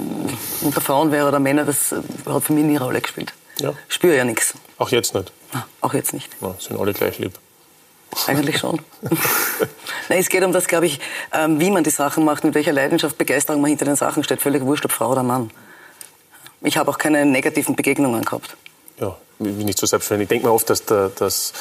unter Frauen wäre oder Männer. Das äh, hat für mich nie eine Rolle gespielt. Ja. Ich spüre ja nichts. Auch jetzt nicht? Na, auch jetzt nicht. Na, sind alle gleich lieb. Eigentlich schon. Nein, es geht um das, glaube ich, ähm, wie man die Sachen macht, mit welcher Leidenschaft, Begeisterung man hinter den Sachen steht. Völlig wurscht, ob Frau oder Mann. Ich habe auch keine negativen Begegnungen gehabt ja, nicht so selbstverständlich. Ich denke mir oft, dass, der, dass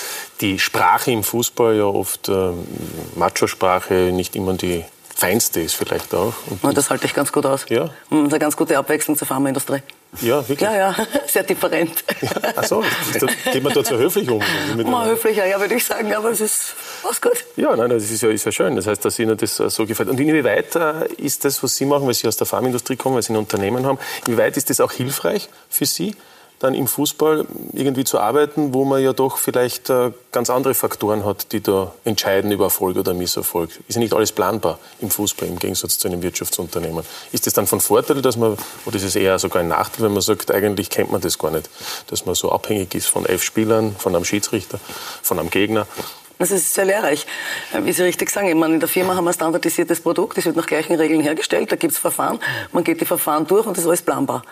die Sprache im Fußball ja oft ähm, Macho-Sprache nicht immer die feinste ist vielleicht auch. Und ja, das halte ich ganz gut aus. Ja? Und eine ganz gute Abwechslung zur Pharmaindustrie. Ja, wirklich? Ja, ja, sehr different. Ja, ach so, geht man dort so höflich um? Mal höflicher, ja, würde ich sagen, aber es ist was gut. Ja, nein, das ist ja, ist ja schön. Das heißt, dass Ihnen das äh, so gefällt. Und inwieweit äh, ist das, was Sie machen, weil Sie aus der Pharmaindustrie kommen, weil Sie ein Unternehmen haben, inwieweit ist das auch hilfreich für Sie? Dann im Fußball irgendwie zu arbeiten, wo man ja doch vielleicht äh, ganz andere Faktoren hat, die da entscheiden über Erfolg oder Misserfolg. Ist ja nicht alles planbar im Fußball im Gegensatz zu einem Wirtschaftsunternehmen. Ist das dann von Vorteil, dass man, oder ist es eher sogar ein Nachteil, wenn man sagt, eigentlich kennt man das gar nicht, dass man so abhängig ist von elf Spielern, von einem Schiedsrichter, von einem Gegner? Das ist sehr lehrreich. Wie Sie richtig sagen, ich meine, in der Firma haben wir ein standardisiertes Produkt, das wird nach gleichen Regeln hergestellt, da gibt es Verfahren, man geht die Verfahren durch und das ist alles planbar.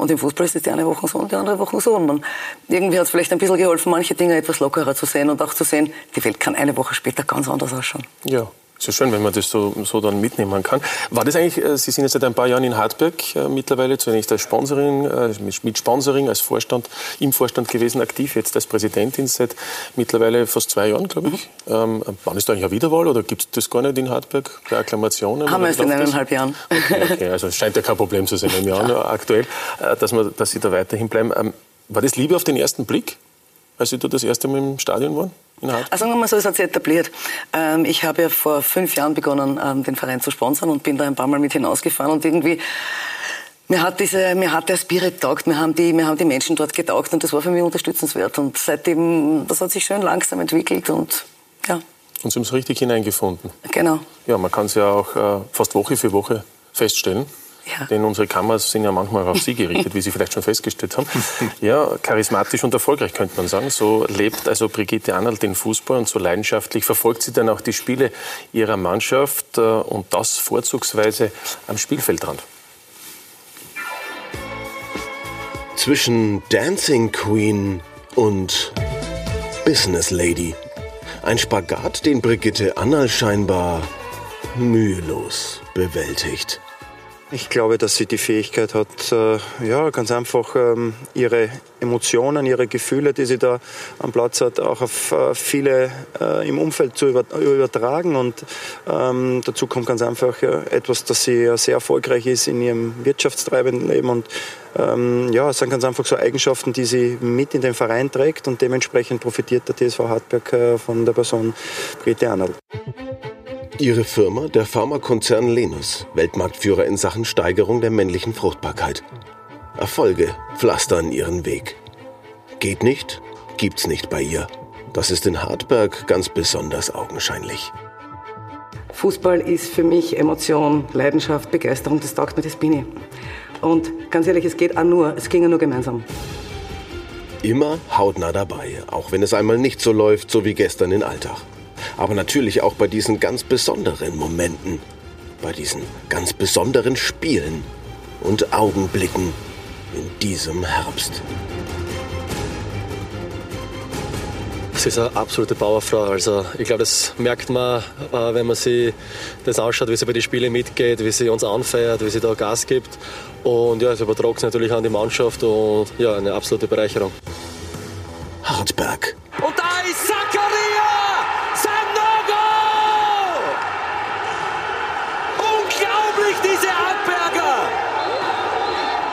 Und im Fußball ist es die eine Woche so und die andere Woche so. Und man, irgendwie hat es vielleicht ein bisschen geholfen, manche Dinge etwas lockerer zu sehen und auch zu sehen, die Welt kann eine Woche später ganz anders ausschauen. Ja. Ja schön, wenn man das so, so dann mitnehmen kann. War das eigentlich, äh, Sie sind jetzt seit ein paar Jahren in Hartberg äh, mittlerweile, zunächst als Sponsoring, äh, mit Sponsoring, als Vorstand, im Vorstand gewesen, aktiv, jetzt als Präsidentin seit mittlerweile fast zwei Jahren, glaube ich. Mhm. Ähm, wann ist da eigentlich eine Wiederwahl oder gibt es das gar nicht in Hartberg, der Akklamation? Haben wir erst in eineinhalb Jahren. Okay, okay, also es scheint ja kein Problem zu sein im Jahr ja. aktuell, äh, dass, man, dass Sie da weiterhin bleiben. Ähm, war das Liebe auf den ersten Blick, als Sie da das erste Mal im Stadion waren? Also sagen wir mal so, es hat sich etabliert. Ähm, ich habe ja vor fünf Jahren begonnen, ähm, den Verein zu sponsern und bin da ein paar Mal mit hinausgefahren und irgendwie mir hat diese, mir hat der Spirit taugt, mir haben die, mir haben die Menschen dort getaugt und das war für mich unterstützenswert und seitdem, das hat sich schön langsam entwickelt und ja. Und Sie haben es richtig hineingefunden. Genau. Ja, man kann es ja auch äh, fast Woche für Woche feststellen. Ja. Denn unsere Kameras sind ja manchmal auf Sie gerichtet, wie Sie vielleicht schon festgestellt haben. Ja, charismatisch und erfolgreich könnte man sagen. So lebt also Brigitte Arnold den Fußball und so leidenschaftlich verfolgt sie dann auch die Spiele ihrer Mannschaft äh, und das vorzugsweise am Spielfeldrand. Zwischen Dancing Queen und Business Lady. Ein Spagat, den Brigitte Annal scheinbar mühelos bewältigt. Ich glaube, dass sie die Fähigkeit hat, äh, ja, ganz einfach ähm, ihre Emotionen, ihre Gefühle, die sie da am Platz hat, auch auf äh, viele äh, im Umfeld zu übertragen. Und ähm, dazu kommt ganz einfach etwas, dass sie sehr erfolgreich ist in ihrem wirtschaftstreibenden Leben. Und ähm, ja, es sind ganz einfach so Eigenschaften, die sie mit in den Verein trägt. Und dementsprechend profitiert der TSV Hartberg von der Person Grete Arnold. Ihre Firma, der Pharmakonzern Lenus, Weltmarktführer in Sachen Steigerung der männlichen Fruchtbarkeit. Erfolge pflastern ihren Weg. Geht nicht, gibt's nicht bei ihr. Das ist in Hartberg ganz besonders augenscheinlich. Fußball ist für mich Emotion, Leidenschaft, Begeisterung, das taugt mir, das bin ich. Und ganz ehrlich, es geht auch nur, es ging ja nur gemeinsam. Immer hautnah dabei, auch wenn es einmal nicht so läuft, so wie gestern in Alltag aber natürlich auch bei diesen ganz besonderen Momenten, bei diesen ganz besonderen Spielen und Augenblicken in diesem Herbst. Sie ist eine absolute Powerfrau. Also ich glaube, das merkt man, äh, wenn man sich das anschaut, wie sie bei den Spielen mitgeht, wie sie uns anfeiert, wie sie da Gas gibt. Und ja, es übertragt natürlich an die Mannschaft und ja, eine absolute Bereicherung. Hartberg.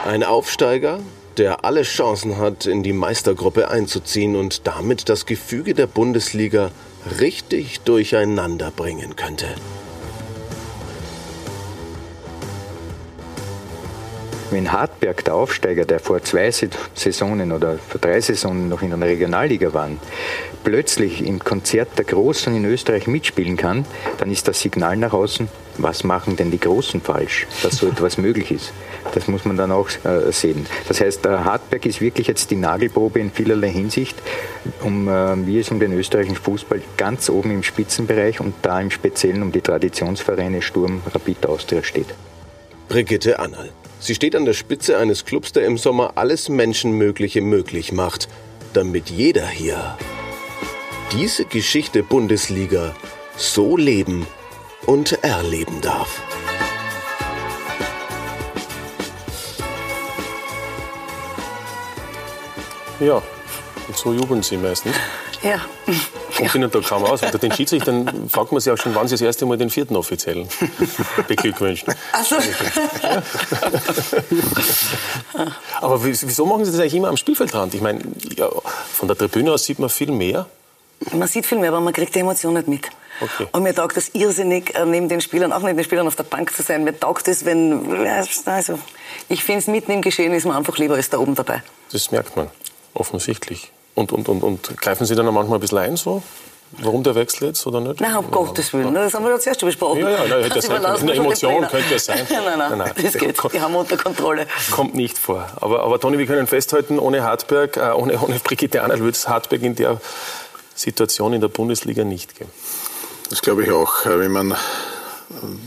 Ein Aufsteiger, der alle Chancen hat, in die Meistergruppe einzuziehen und damit das Gefüge der Bundesliga richtig durcheinander bringen könnte. Wenn Hartberg, der Aufsteiger, der vor zwei Saisonen oder vor drei Saisonen noch in der Regionalliga war, plötzlich im Konzert der Großen in Österreich mitspielen kann, dann ist das Signal nach außen, was machen denn die Großen falsch, dass so etwas möglich ist. Das muss man dann auch äh, sehen. Das heißt, äh, Hartberg ist wirklich jetzt die Nagelprobe in vielerlei Hinsicht, um, äh, wie es um den österreichischen Fußball ganz oben im Spitzenbereich und da im Speziellen um die Traditionsvereine Sturm, Rapid Austria steht. Brigitte Annal. Sie steht an der Spitze eines Clubs, der im Sommer alles Menschenmögliche möglich macht, damit jeder hier diese Geschichte Bundesliga so leben und erleben darf. Ja, und so jubeln sie meistens. Ja. Kommt ihnen da kaum aus. Unter den Schiedsrichtern fragt man sich auch schon, wann sie das erste Mal den vierten Offiziellen beglückwünschen. Also. Aber wieso machen Sie das eigentlich immer am Spielfeldrand? Ich meine, ja, von der Tribüne aus sieht man viel mehr. Man sieht viel mehr, aber man kriegt die Emotion nicht mit. Okay. Und mir taugt das irrsinnig, äh, neben den Spielern, auch neben den Spielern auf der Bank zu sein. Mir taugt es, wenn, also, ich finde es mitten im Geschehen ist mir einfach lieber als da oben dabei. Das merkt man, offensichtlich. Und, und, und, und greifen Sie dann auch manchmal ein bisschen ein, so? Warum der Wechsel jetzt oder nicht? Nein, um Gottes Willen, das haben wir ja zuerst schon besprochen. Ja, ja, nein, das überlassen eine Emotion könnte es sein. nein, nein, Nein, nein. das geht. Die haben wir unter Kontrolle. Kommt nicht vor. Aber, aber Toni, wir können festhalten, ohne Hartberg, äh, ohne, ohne Brigitte Annal würde es Hartberg in der Situation in der Bundesliga nicht geben. Das glaube ich auch. Äh, Wenn man äh,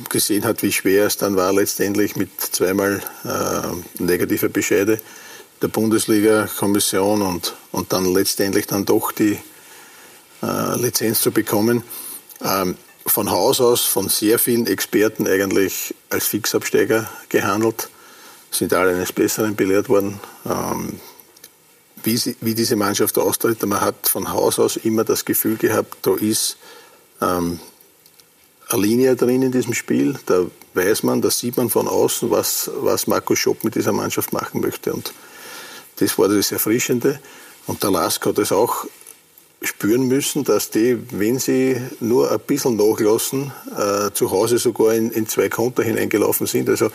gesehen hat, wie schwer es dann war, letztendlich mit zweimal äh, negative Bescheide der Bundesliga-Kommission und, und dann letztendlich dann doch die äh, Lizenz zu bekommen. Ähm, von Haus aus von sehr vielen Experten eigentlich als Fixabsteiger gehandelt, sind alle eines Besseren belehrt worden. Ähm, wie, sie, wie diese Mannschaft austritt, man hat von Haus aus immer das Gefühl gehabt, da ist ähm, eine Linie drin in diesem Spiel. Da weiß man, da sieht man von außen, was, was Marco Schopp mit dieser Mannschaft machen möchte. Und das war das Erfrischende. Und der Lask hat es auch spüren müssen, dass die, wenn sie nur ein bisschen nachlassen, äh, zu Hause sogar in, in zwei Konter hineingelaufen sind. Also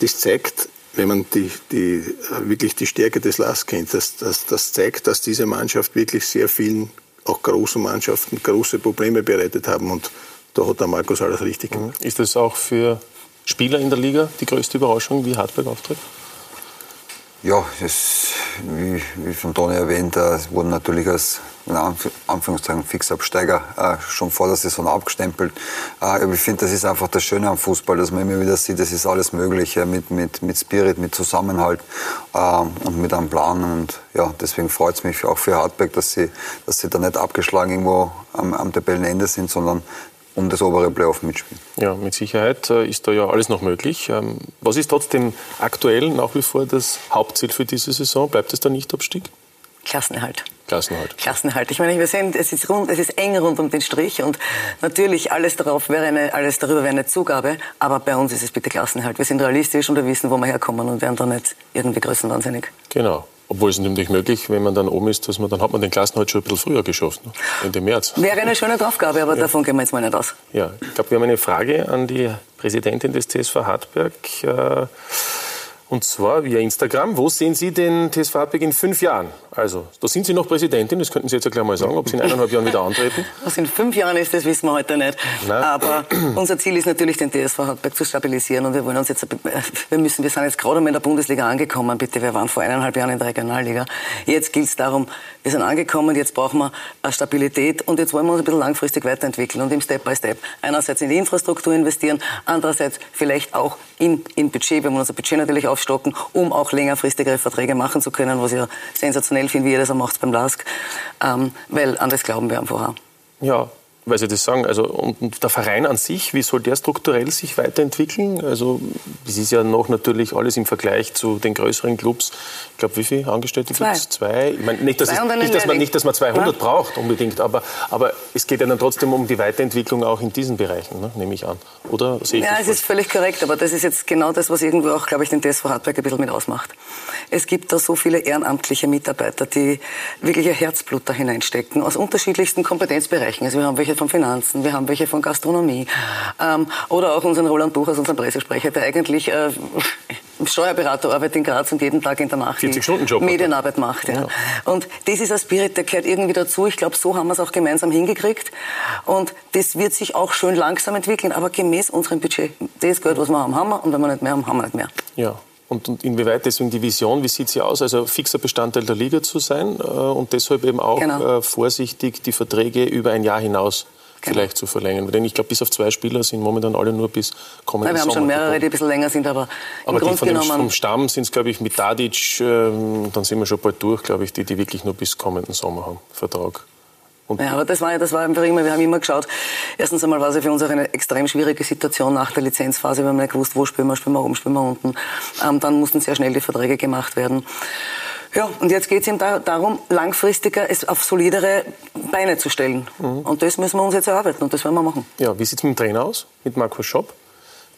das zeigt, wenn man die, die, wirklich die Stärke des Lask kennt, das, das, das zeigt, dass diese Mannschaft wirklich sehr vielen, auch großen Mannschaften, große Probleme bereitet haben. Und da hat der Markus alles richtig gemacht. Ist das auch für Spieler in der Liga die größte Überraschung, wie Hartberg auftritt? Ja, es, wie, wie von Toni erwähnt, äh, es wurden natürlich als in Anf Anführungszeichen Fixabsteiger äh, schon vor der Saison abgestempelt. Äh, aber ich finde, das ist einfach das Schöne am Fußball, dass man immer wieder sieht, es ist alles möglich äh, mit, mit, mit Spirit, mit Zusammenhalt ähm, und mit einem Plan. Und ja, deswegen freut es mich auch für Hartberg, dass sie, dass sie da nicht abgeschlagen irgendwo am, am Tabellenende sind, sondern um das obere Playoff mitspielen. Ja, mit Sicherheit äh, ist da ja alles noch möglich. Ähm, was ist trotzdem aktuell nach wie vor das Hauptziel für diese Saison? Bleibt es der Nichtabstieg? Klassenerhalt. Klassenerhalt. Klassenerhalt. Ich meine, wir sehen, es ist, rund, es ist eng rund um den Strich und natürlich alles darauf wäre eine, alles darüber wäre eine Zugabe, aber bei uns ist es bitte Klassenerhalt. Wir sind realistisch und wir wissen, wo wir herkommen und werden da nicht irgendwie größenwahnsinnig. Genau. Obwohl es natürlich möglich, wenn man dann oben ist, dass man dann hat man den Klassenhalt schon ein bisschen früher geschafft, ne? Ende März. Wäre eine schöne Aufgabe, aber Ja. davon gehen wir jetzt mal nicht aus. Ja, ich glaube, wir haben eine Frage an die Präsidentin des TSV Hartberg. Äh, und zwar via Instagram. Wo sehen Sie den TSV Hartberg in fünf Jahren? Also, da sind Sie noch Präsidentin, das könnten Sie jetzt ja gleich mal sagen, ob Sie in eineinhalb Jahren wieder antreten. Was in fünf Jahren ist, das wissen wir heute nicht. Nein. Aber unser Ziel ist natürlich, den TSV Hartberg zu stabilisieren. Und wir wollen uns jetzt, wir müssen, wir sind jetzt gerade mal in der Bundesliga angekommen. Bitte, wir waren vor eineinhalb Jahren in der Regionalliga. Jetzt gilt es darum, wir sind angekommen, jetzt brauchen wir eine Stabilität und jetzt wollen wir uns ein bisschen langfristig weiterentwickeln und im Step by Step. Einerseits in die Infrastruktur investieren, andererseits vielleicht auch in, in Budget. Wir wollen unser Budget natürlich aufstocken, um auch längerfristigere Verträge machen zu können, was ja sensationell sensationell finde, wie ihr das macht beim LASK, ähm, weil an das glauben wir einfach auch. Ja, weil Sie das sagen, also und der Verein an sich, wie soll der strukturell sich weiterentwickeln? Also es ist ja noch natürlich alles im Vergleich zu den größeren Clubs. Ich glaube, wie viele Angestellte gibt es? Zwei. Ich meine, nicht, dass, es, nicht, dass man, nicht, dass man 200 ja. braucht unbedingt, aber, aber es geht ja dann trotzdem um die Weiterentwicklung auch in diesen Bereichen, ne, nehme ich an. Oder sehe ich Ja, es ist völlig korrekt, aber das ist jetzt genau das, was irgendwo auch, glaube ich, den TSV Hartberg ein bisschen mit ausmacht. Es gibt da so viele ehrenamtliche Mitarbeiter, die wirklich ihr Herzblut da hineinstecken, aus unterschiedlichsten Kompetenzbereichen. Also wir haben welche von Finanzen, wir haben welche von Gastronomie ähm, oder auch unseren Roland Buchers, unseren Pressesprecher, der eigentlich äh, Steuerberater arbeitet in Graz und jeden Tag in der Nacht Medienarbeit macht. Ja. ja. Und das ist ein Spirit, der gehört irgendwie dazu. Ich glaube, so haben wir es auch gemeinsam hingekriegt. Und das wird sich auch schön langsam entwickeln, aber gemäß unserem Budget. Das Geld, was wir haben, haben wir. Und wenn wir nicht mehr haben, haben wir nicht mehr. Ja. Und, und inwieweit deswegen die Vision, wie sieht sie aus, also fixer Bestandteil der Liga zu sein äh, und deshalb eben auch genau. äh, vorsichtig die Verträge über ein Jahr hinaus genau. vielleicht zu verlängern. Denn ich glaube, bis auf zwei Spieler sind momentan alle nur bis kommenden Nein, Wir haben schon mehrere, gekommen. die ein bisschen länger sind, aber, aber im Grund von genommen... Dem, vom Stamm sind es, glaube ich, mit Tadic, ähm, dann sind wir schon bald durch, glaube ich, die, die wirklich nur bis kommenden Sommer haben, Vertrag. Und ja, aber das war, das war einfach immer, wir haben immer geschaut, erstens einmal war es ja für uns auch eine extrem schwierige Situation nach der Lizenzphase, wir haben nicht gewusst, wo spielen wir, spielen wir oben, spielen wir unten. Ähm, dann mussten sehr schnell die Verträge gemacht werden. Ja, und jetzt geht es ihm da, darum, langfristiger es auf solidere Beine zu stellen. Mhm. Und das müssen wir uns jetzt erarbeiten und das werden wir machen. Ja, wie sieht es mit dem Trainer aus, mit Markus Schopp?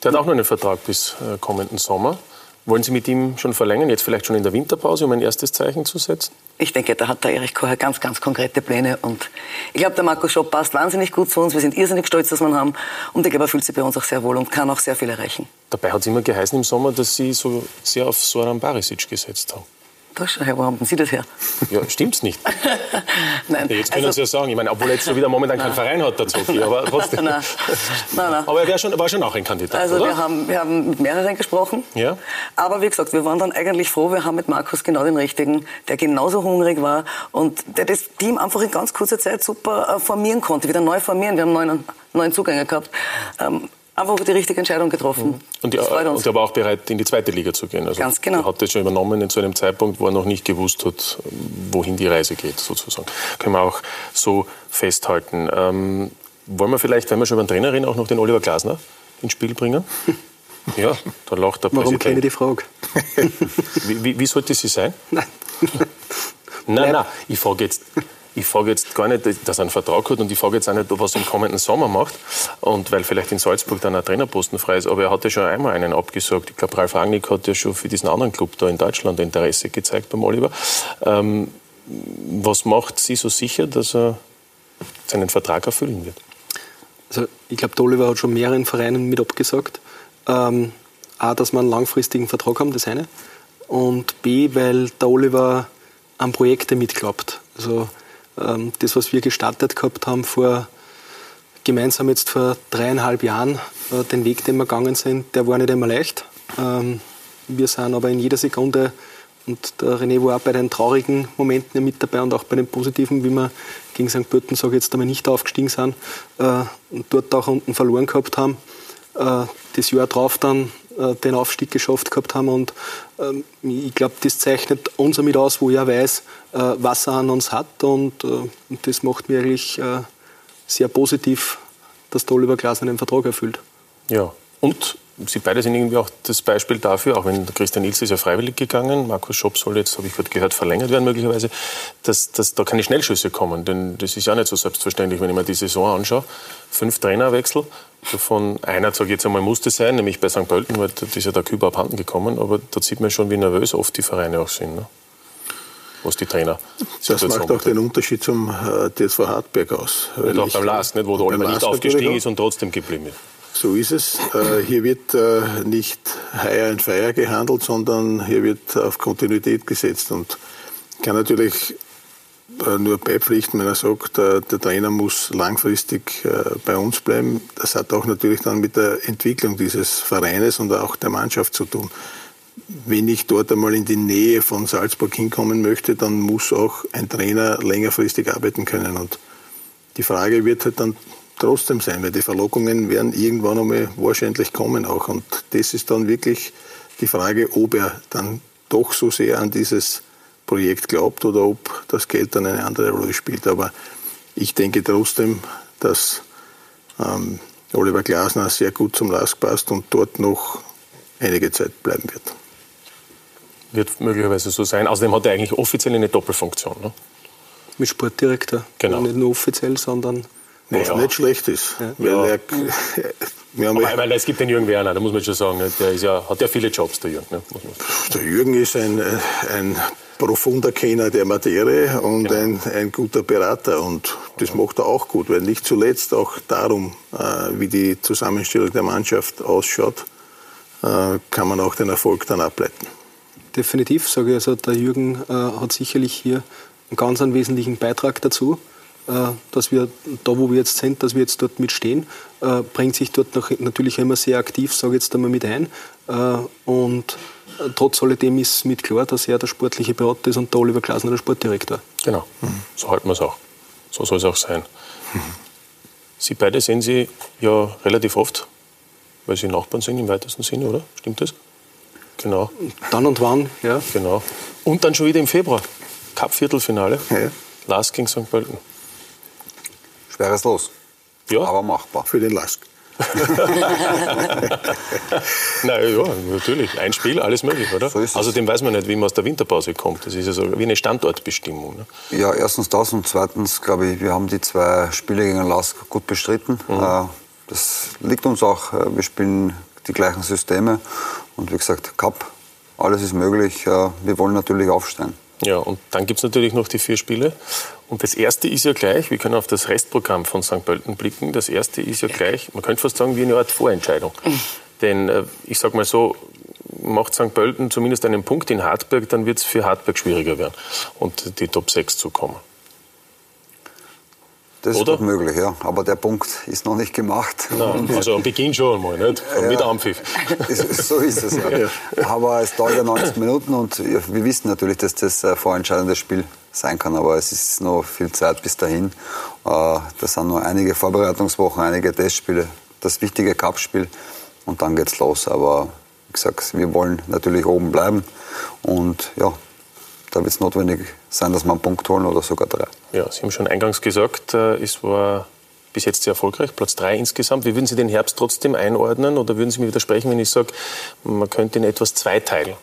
Der hat auch noch einen Vertrag bis äh, kommenden Sommer. Wollen Sie mit ihm schon verlängern, jetzt vielleicht schon in der Winterpause, um ein erstes Zeichen zu setzen? Ich denke, da hat der Erich Kocher ganz, ganz konkrete Pläne. Und ich glaube, der Markus Schopp passt wahnsinnig gut zu uns. Wir sind irrsinnig stolz, dass wir ihn haben. Und ich glaube, er fühlt sich bei uns auch sehr wohl und kann auch sehr viel erreichen. Dabei hat es immer geheißen im Sommer, dass Sie so sehr auf Soran Barisic gesetzt haben. Da schau her, wo haben Sie das her? Ja, stimmt's nicht. nein. Ja, jetzt können also, Sie ja sagen, ich meine, obwohl er jetzt so wieder momentan keinen Verein hat, Zoki, aber trotzdem. Nein, nein, nein. Aber er schon, war schon auch ein Kandidat, Also oder? Wir, haben, wir haben mit mehreren gesprochen. Ja. Aber wie gesagt, wir waren dann eigentlich froh, wir haben mit Markus genau den Richtigen, der genauso hungrig war und der das Team einfach in ganz kurzer Zeit super äh, formieren konnte, wieder neu formieren. Wir haben neun, neun Zugänge gehabt. Ähm, einfach die richtige Entscheidung getroffen. Mhm. Und, die, und er war auch bereit, in die zweite Liga zu gehen. Also Ganz genau. Er hat das schon übernommen zu einem Zeitpunkt, wo er noch nicht gewusst hat, wohin die Reise geht, sozusagen. Können wir auch so festhalten. Ähm, wollen wir vielleicht, wenn wir schon über den Trainer reden, auch noch den Oliver Glasner ins Spiel bringen? Ja, da lacht der Präsident. Warum kenne ich die Frage? wie, wie, wie sollte sie sein? Nein. Nein, nein, ich frage jetzt, ich frage jetzt gar nicht, dass er einen Vertrag hat und ich frage jetzt auch nicht, was er im kommenden Sommer macht. Und weil vielleicht in Salzburg dann ein Trainerposten frei ist. Aber er hat ja schon einmal einen abgesagt. Ich glaube, Ralf Rangnick hat ja schon für diesen anderen Club da in Deutschland Interesse gezeigt beim Oliver. Ähm, was macht Sie so sicher, dass er seinen Vertrag erfüllen wird? Also ich glaube, der Oliver hat schon mehreren Vereinen mit abgesagt. Ähm, A, dass wir einen langfristigen Vertrag haben, das eine. Und B, weil der Oliver an Projekte mitglaubt. Also das, was wir gestartet gehabt haben vor gemeinsam jetzt vor dreieinhalb Jahren, äh, den Weg, den wir gegangen sind, der war nicht immer leicht. Ähm, wir sind aber in jeder Sekunde und der René war auch bei den traurigen Momenten mit dabei und auch bei den positiven, wie wir gegen St. Pölten, sage jetzt einmal, nicht aufgestiegen sind äh, und dort auch unten verloren gehabt haben. Äh, das Jahr drauf dann den Aufstieg geschafft gehabt haben. Und ähm, ich glaube, das zeichnet uns mit aus, wo er weiß, äh, was er an uns hat. Und, äh, das macht mir eigentlich sehr positiv, dass der Oliver Glas einen Vertrag erfüllt. Ja, und Sie beide sind irgendwie auch das Beispiel dafür, auch wenn Christian Ilse ist ja freiwillig gegangen, Markus Schopp soll jetzt, habe ich gerade gehört, verlängert werden möglicherweise, dass, dass da keine Schnellschüsse kommen. Denn das ist ja nicht so selbstverständlich, wenn ich mir die Saison anschaue. Fünf Trainerwechsel, davon einer, sage ich jetzt einmal, musste sein, nämlich bei St. Pölten, weil da ist ja der Küber abhanden gekommen. Aber da sieht man schon, wie nervös oft die Vereine auch sind. Ne? was die Trainer Das macht auch den Unterschied zum äh, TSV Hartberg aus. Nicht auch beim Last, nicht, wo der Oliver nicht aufgestiegen ist und trotzdem geblieben ist. So ist es. Äh, hier wird äh, nicht Hire and Fire gehandelt, sondern hier wird auf Kontinuität gesetzt. Und kann natürlich nur beipflichten, wenn er sagt, der Trainer muss langfristig bei uns bleiben. Das hat auch natürlich dann mit der Entwicklung dieses Vereines und auch der Mannschaft zu tun. Wenn ich dort einmal in die Nähe von Salzburg hinkommen möchte, dann muss auch ein Trainer längerfristig arbeiten können. Und die Frage wird halt dann trotzdem sein, weil die Verlockungen werden irgendwann einmal wahrscheinlich kommen auch. Und das ist dann wirklich die Frage, ob er dann doch so sehr an dieses Projekt glaubt oder ob das Geld dann eine andere Rolle spielt. Aber ich denke trotzdem, dass ähm, Oliver Glasner sehr gut zum Lask passt und dort noch einige Zeit bleiben wird. Wird möglicherweise so sein. Außerdem hat er eigentlich offiziell eine Doppelfunktion. Ne? Mit Sportdirektor. Genau. Nicht nur offiziell, sondern. Was Ja. nicht schlecht ist. Ja. Weil er, wir haben Aber, weil es gibt den Jürgen Werner, da muss man schon sagen, ne? der ist ja, hat ja viele Jobs, der Jürgen. Ne? Der Jürgen ist ein, äh, ein profunder Kenner der Materie und ein, ein guter Berater. Und das macht er auch gut, weil nicht zuletzt auch darum, äh, wie die Zusammenstellung der Mannschaft ausschaut, äh, kann man auch den Erfolg dann ableiten. Definitiv, sage ich. Also der Jürgen hat sicherlich hier einen ganz einen wesentlichen Beitrag dazu, dass wir da, wo wir jetzt sind, dass wir jetzt dort mitstehen, äh, bringt sich dort noch, natürlich immer sehr aktiv, sage ich jetzt einmal mit ein. Äh, und äh, trotz alledem ist mit klar, dass er der sportliche Berater ist und der Oliver Glasner der Sportdirektor. Genau, so halten wir es auch. So soll es auch sein. Sie beide sehen Sie ja relativ oft, weil Sie Nachbarn sind im weitesten Sinne, oder? Stimmt das? Genau. Dann und wann, ja. Genau. Und dann schon wieder im Februar. Cup-Viertelfinale. Ja. Last gegen St. Pölten. Schweres Los. Ja. Aber machbar. Für den Lask. Na ja, natürlich. Ein Spiel, alles möglich, oder? So ist es. Außerdem weiß man nicht, wie man aus der Winterpause kommt. Das ist ja so wie eine Standortbestimmung. Ne? Ja, erstens das und zweitens, glaube ich, wir haben die zwei Spiele gegen Lask gut bestritten. Äh, Das liegt uns auch. Äh, Wir spielen die gleichen Systeme und wie gesagt, Cup, alles ist möglich. Äh, Wir wollen natürlich aufsteigen. Ja, und dann gibt es natürlich noch die vier Spiele. Und das erste ist ja gleich, wir können auf das Restprogramm von St. Pölten blicken. Das erste ist ja gleich, man könnte fast sagen, wie eine Art Vorentscheidung. Denn äh, ich sage mal so, macht St. Pölten zumindest einen Punkt in Hartberg, dann wird es für Hartberg schwieriger werden und die Top 6 zu kommen. Das Oder? ist gut möglich, ja. Aber der Punkt ist noch nicht gemacht. Nein, also am Beginn schon mal, nicht? Mit Ampfiff. So ist es ja. Aber es dauert ja 90 Minuten und ja, wir wissen natürlich, dass das ein vorentscheidendes Spiel sein kann. Aber es ist noch viel Zeit bis dahin. Äh, Das sind noch einige Vorbereitungswochen, einige Testspiele, das wichtige Cup-Spiel und dann geht's los. Aber wie gesagt, wir wollen natürlich oben bleiben und ja, da wird es notwendig sein, dass wir einen Punkt holen oder sogar drei. Ja, Sie haben schon eingangs gesagt, äh, es war bis jetzt sehr erfolgreich, Platz 3 insgesamt. Wie würden Sie den Herbst trotzdem einordnen oder würden Sie mir widersprechen, wenn ich sage, man könnte ihn etwas zweiteilen?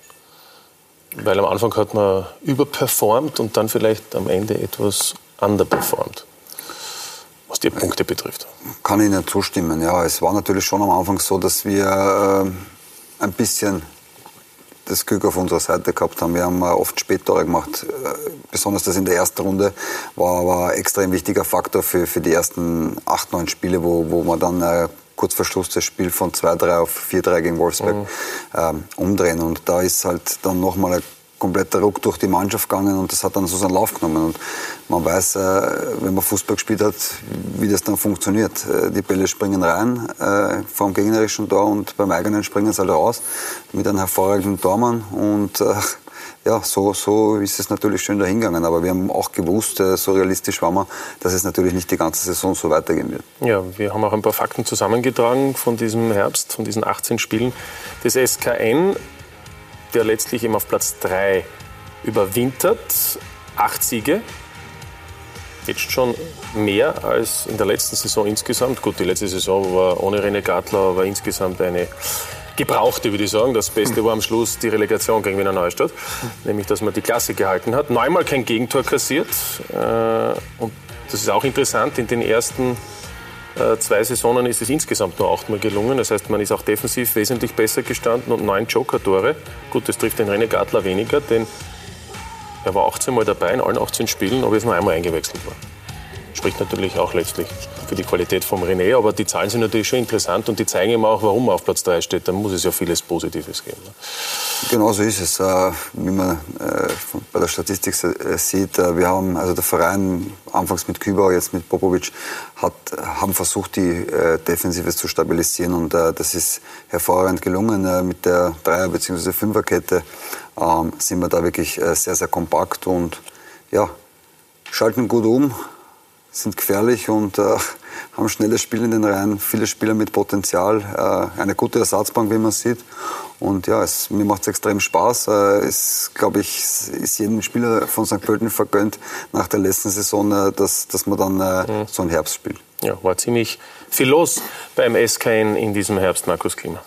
Weil am Anfang hat man überperformt und dann vielleicht am Ende etwas underperformt, was die Punkte betrifft. Kann ich Ihnen zustimmen. Ja, es war natürlich schon am Anfang so, dass wir äh, ein bisschen das Glück auf unserer Seite gehabt haben. Wir haben oft Spättore gemacht. Äh, besonders das in der ersten Runde war, war ein extrem wichtiger Faktor für, für die ersten acht, neun Spiele, wo, wo man dann äh, kurz vor Schluss das Spiel von 2-3 auf 4-3 gegen Wolfsberg ähm, umdrehen. Und da ist halt dann nochmal ein kompletter Ruck durch die Mannschaft gegangen und das hat dann so seinen Lauf genommen. Und man weiß, äh, wenn man Fußball gespielt hat, wie das dann funktioniert. Äh, Die Bälle springen rein äh, vom gegnerischen Tor und beim eigenen springen sie halt raus mit einem hervorragenden Tormann. Und ja, so, so ist es natürlich schön dahingegangen. Aber wir haben auch gewusst, so realistisch waren wir, dass es natürlich nicht die ganze Saison so weitergehen wird. Ja, wir haben auch ein paar Fakten zusammengetragen von diesem Herbst, von diesen 18 Spielen des SKN, der letztlich eben auf Platz 3 überwintert. Acht Siege. Jetzt schon mehr als in der letzten Saison insgesamt. Gut, die letzte Saison war ohne René Gartler, aber insgesamt eine gebrauchte, würde ich sagen. Das Beste war am Schluss die Relegation gegen Wiener Neustadt, nämlich dass man die Klasse gehalten hat. Neunmal kein Gegentor kassiert. Äh, Und das ist auch interessant, in den ersten zwei Saisonen ist es insgesamt nur achtmal gelungen. Das heißt, man ist auch defensiv wesentlich besser gestanden und neun Joker-Tore. Gut, das trifft den René Gartler weniger, denn er war 18 Mal dabei in allen 18 Spielen, aber ist nur einmal eingewechselt worden. Spricht natürlich auch letztlich für die Qualität vom René, aber die Zahlen sind natürlich schon interessant und die zeigen ihm auch, warum er auf Platz 3 steht. Da muss es ja vieles Positives geben. ne? Genau so ist es. Äh, Wie man äh, bei der Statistik äh, sieht, wir haben, also der Verein, anfangs mit Kübauer, jetzt mit Popovic, hat, haben versucht, die Defensive zu stabilisieren und das ist hervorragend gelungen. Mit der Dreier- bzw. Fünferkette ähm, sind wir da wirklich sehr, sehr kompakt und ja, schalten gut um, sind gefährlich und äh, haben schnelles Spiel in den Reihen, viele Spieler mit Potenzial, äh, eine gute Ersatzbank, wie man sieht. Und ja, es, mir macht es extrem Spaß. Äh, es, glaube ich, ist jedem Spieler von St. Pölten vergönnt nach der letzten Saison, äh, dass, dass man dann äh, mhm. so einen Herbst spielt. Ja, war ziemlich viel los beim SKN in diesem Herbst, Markus Klima.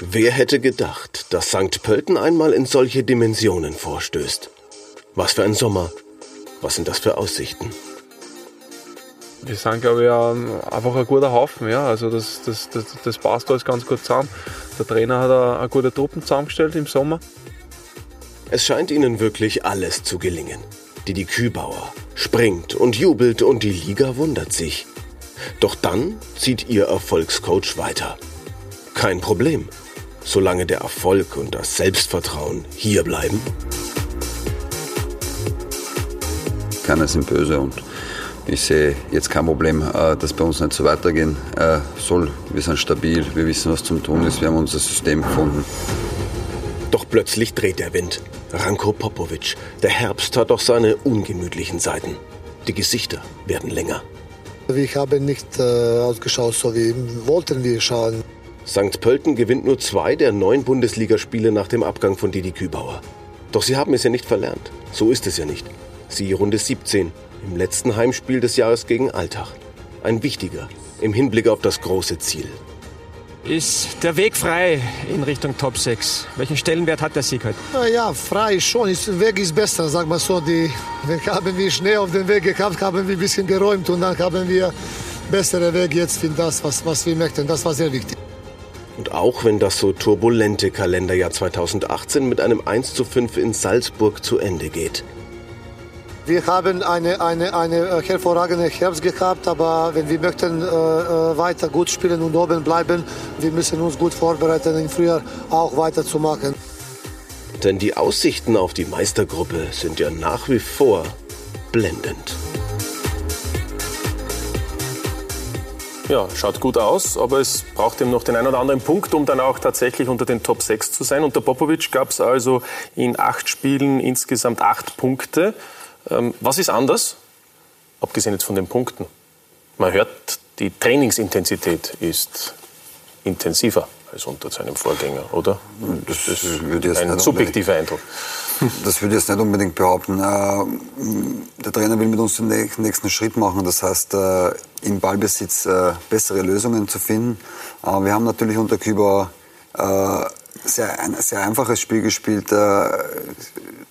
Wer hätte gedacht, dass St. Pölten einmal in solche Dimensionen vorstößt? Was für ein Sommer. Was sind das für Aussichten? Wir sind, glaube ich, einfach ein guter Haufen. Ja. Also das, das, das, das passt alles ganz gut zusammen. Der Trainer hat eine, eine gute Truppen zusammengestellt im Sommer. Es scheint ihnen wirklich alles zu gelingen. Didi Kübauer springt und jubelt und die Liga wundert sich. Doch dann zieht ihr Erfolgscoach weiter. Kein Problem, solange der Erfolg und das Selbstvertrauen hier bleiben. Keiner sind böse und ich sehe jetzt kein Problem, äh, dass bei uns nicht so weitergehen äh, soll. Wir sind stabil, wir wissen, was zum tun ist, wir haben unser System gefunden. Doch plötzlich dreht der Wind. Ranko Popovic. Der Herbst hat auch seine ungemütlichen Seiten. Die Gesichter werden länger. Wir haben nicht äh, ausgeschaut, so wie wollten wir schauen. St. Pölten gewinnt nur zwei der neun Bundesligaspiele nach dem Abgang von Didi Kübauer. Doch sie haben es ja nicht verlernt. So ist es ja nicht. Sie Runde 17 im letzten Heimspiel des Jahres gegen Alltag. Ein wichtiger im Hinblick auf das große Ziel. Ist der Weg frei in Richtung Top 6? Welchen Stellenwert hat der Sieg heute? Ja, frei schon. Der Weg ist besser, sag mal so. Die, haben wir Schnee auf den Weg gehabt, haben wir ein bisschen geräumt und dann haben wir bessere Weg jetzt für das, was, was wir möchten. Das war sehr wichtig. Und auch wenn das so turbulente Kalenderjahr 2018 mit einem 1 zu 5 in Salzburg zu Ende geht, wir haben eine, eine, eine äh, hervorragende Herbst gehabt, aber wenn wir möchten äh, äh, weiter gut spielen und oben bleiben, wir müssen uns gut vorbereiten, im Frühjahr auch weiterzumachen. Denn die Aussichten auf die Meistergruppe sind ja nach wie vor blendend. Ja, schaut gut aus, aber es braucht eben noch den einen oder anderen Punkt, um dann auch tatsächlich unter den Top 6 zu sein. Unter Popovic gab es also in acht Spielen insgesamt acht Punkte. Ähm, was ist anders, abgesehen jetzt von den Punkten? Man hört, die Trainingsintensität ist intensiver als unter seinem Vorgänger, oder? Das, das ist ein subjektiver Eindruck. Das würde ich jetzt nicht unbedingt behaupten. Äh, der Trainer will mit uns den nächsten Schritt machen, das heißt, äh, im Ballbesitz äh, bessere Lösungen zu finden. Wir haben natürlich unter Küber sehr, ein sehr einfaches Spiel gespielt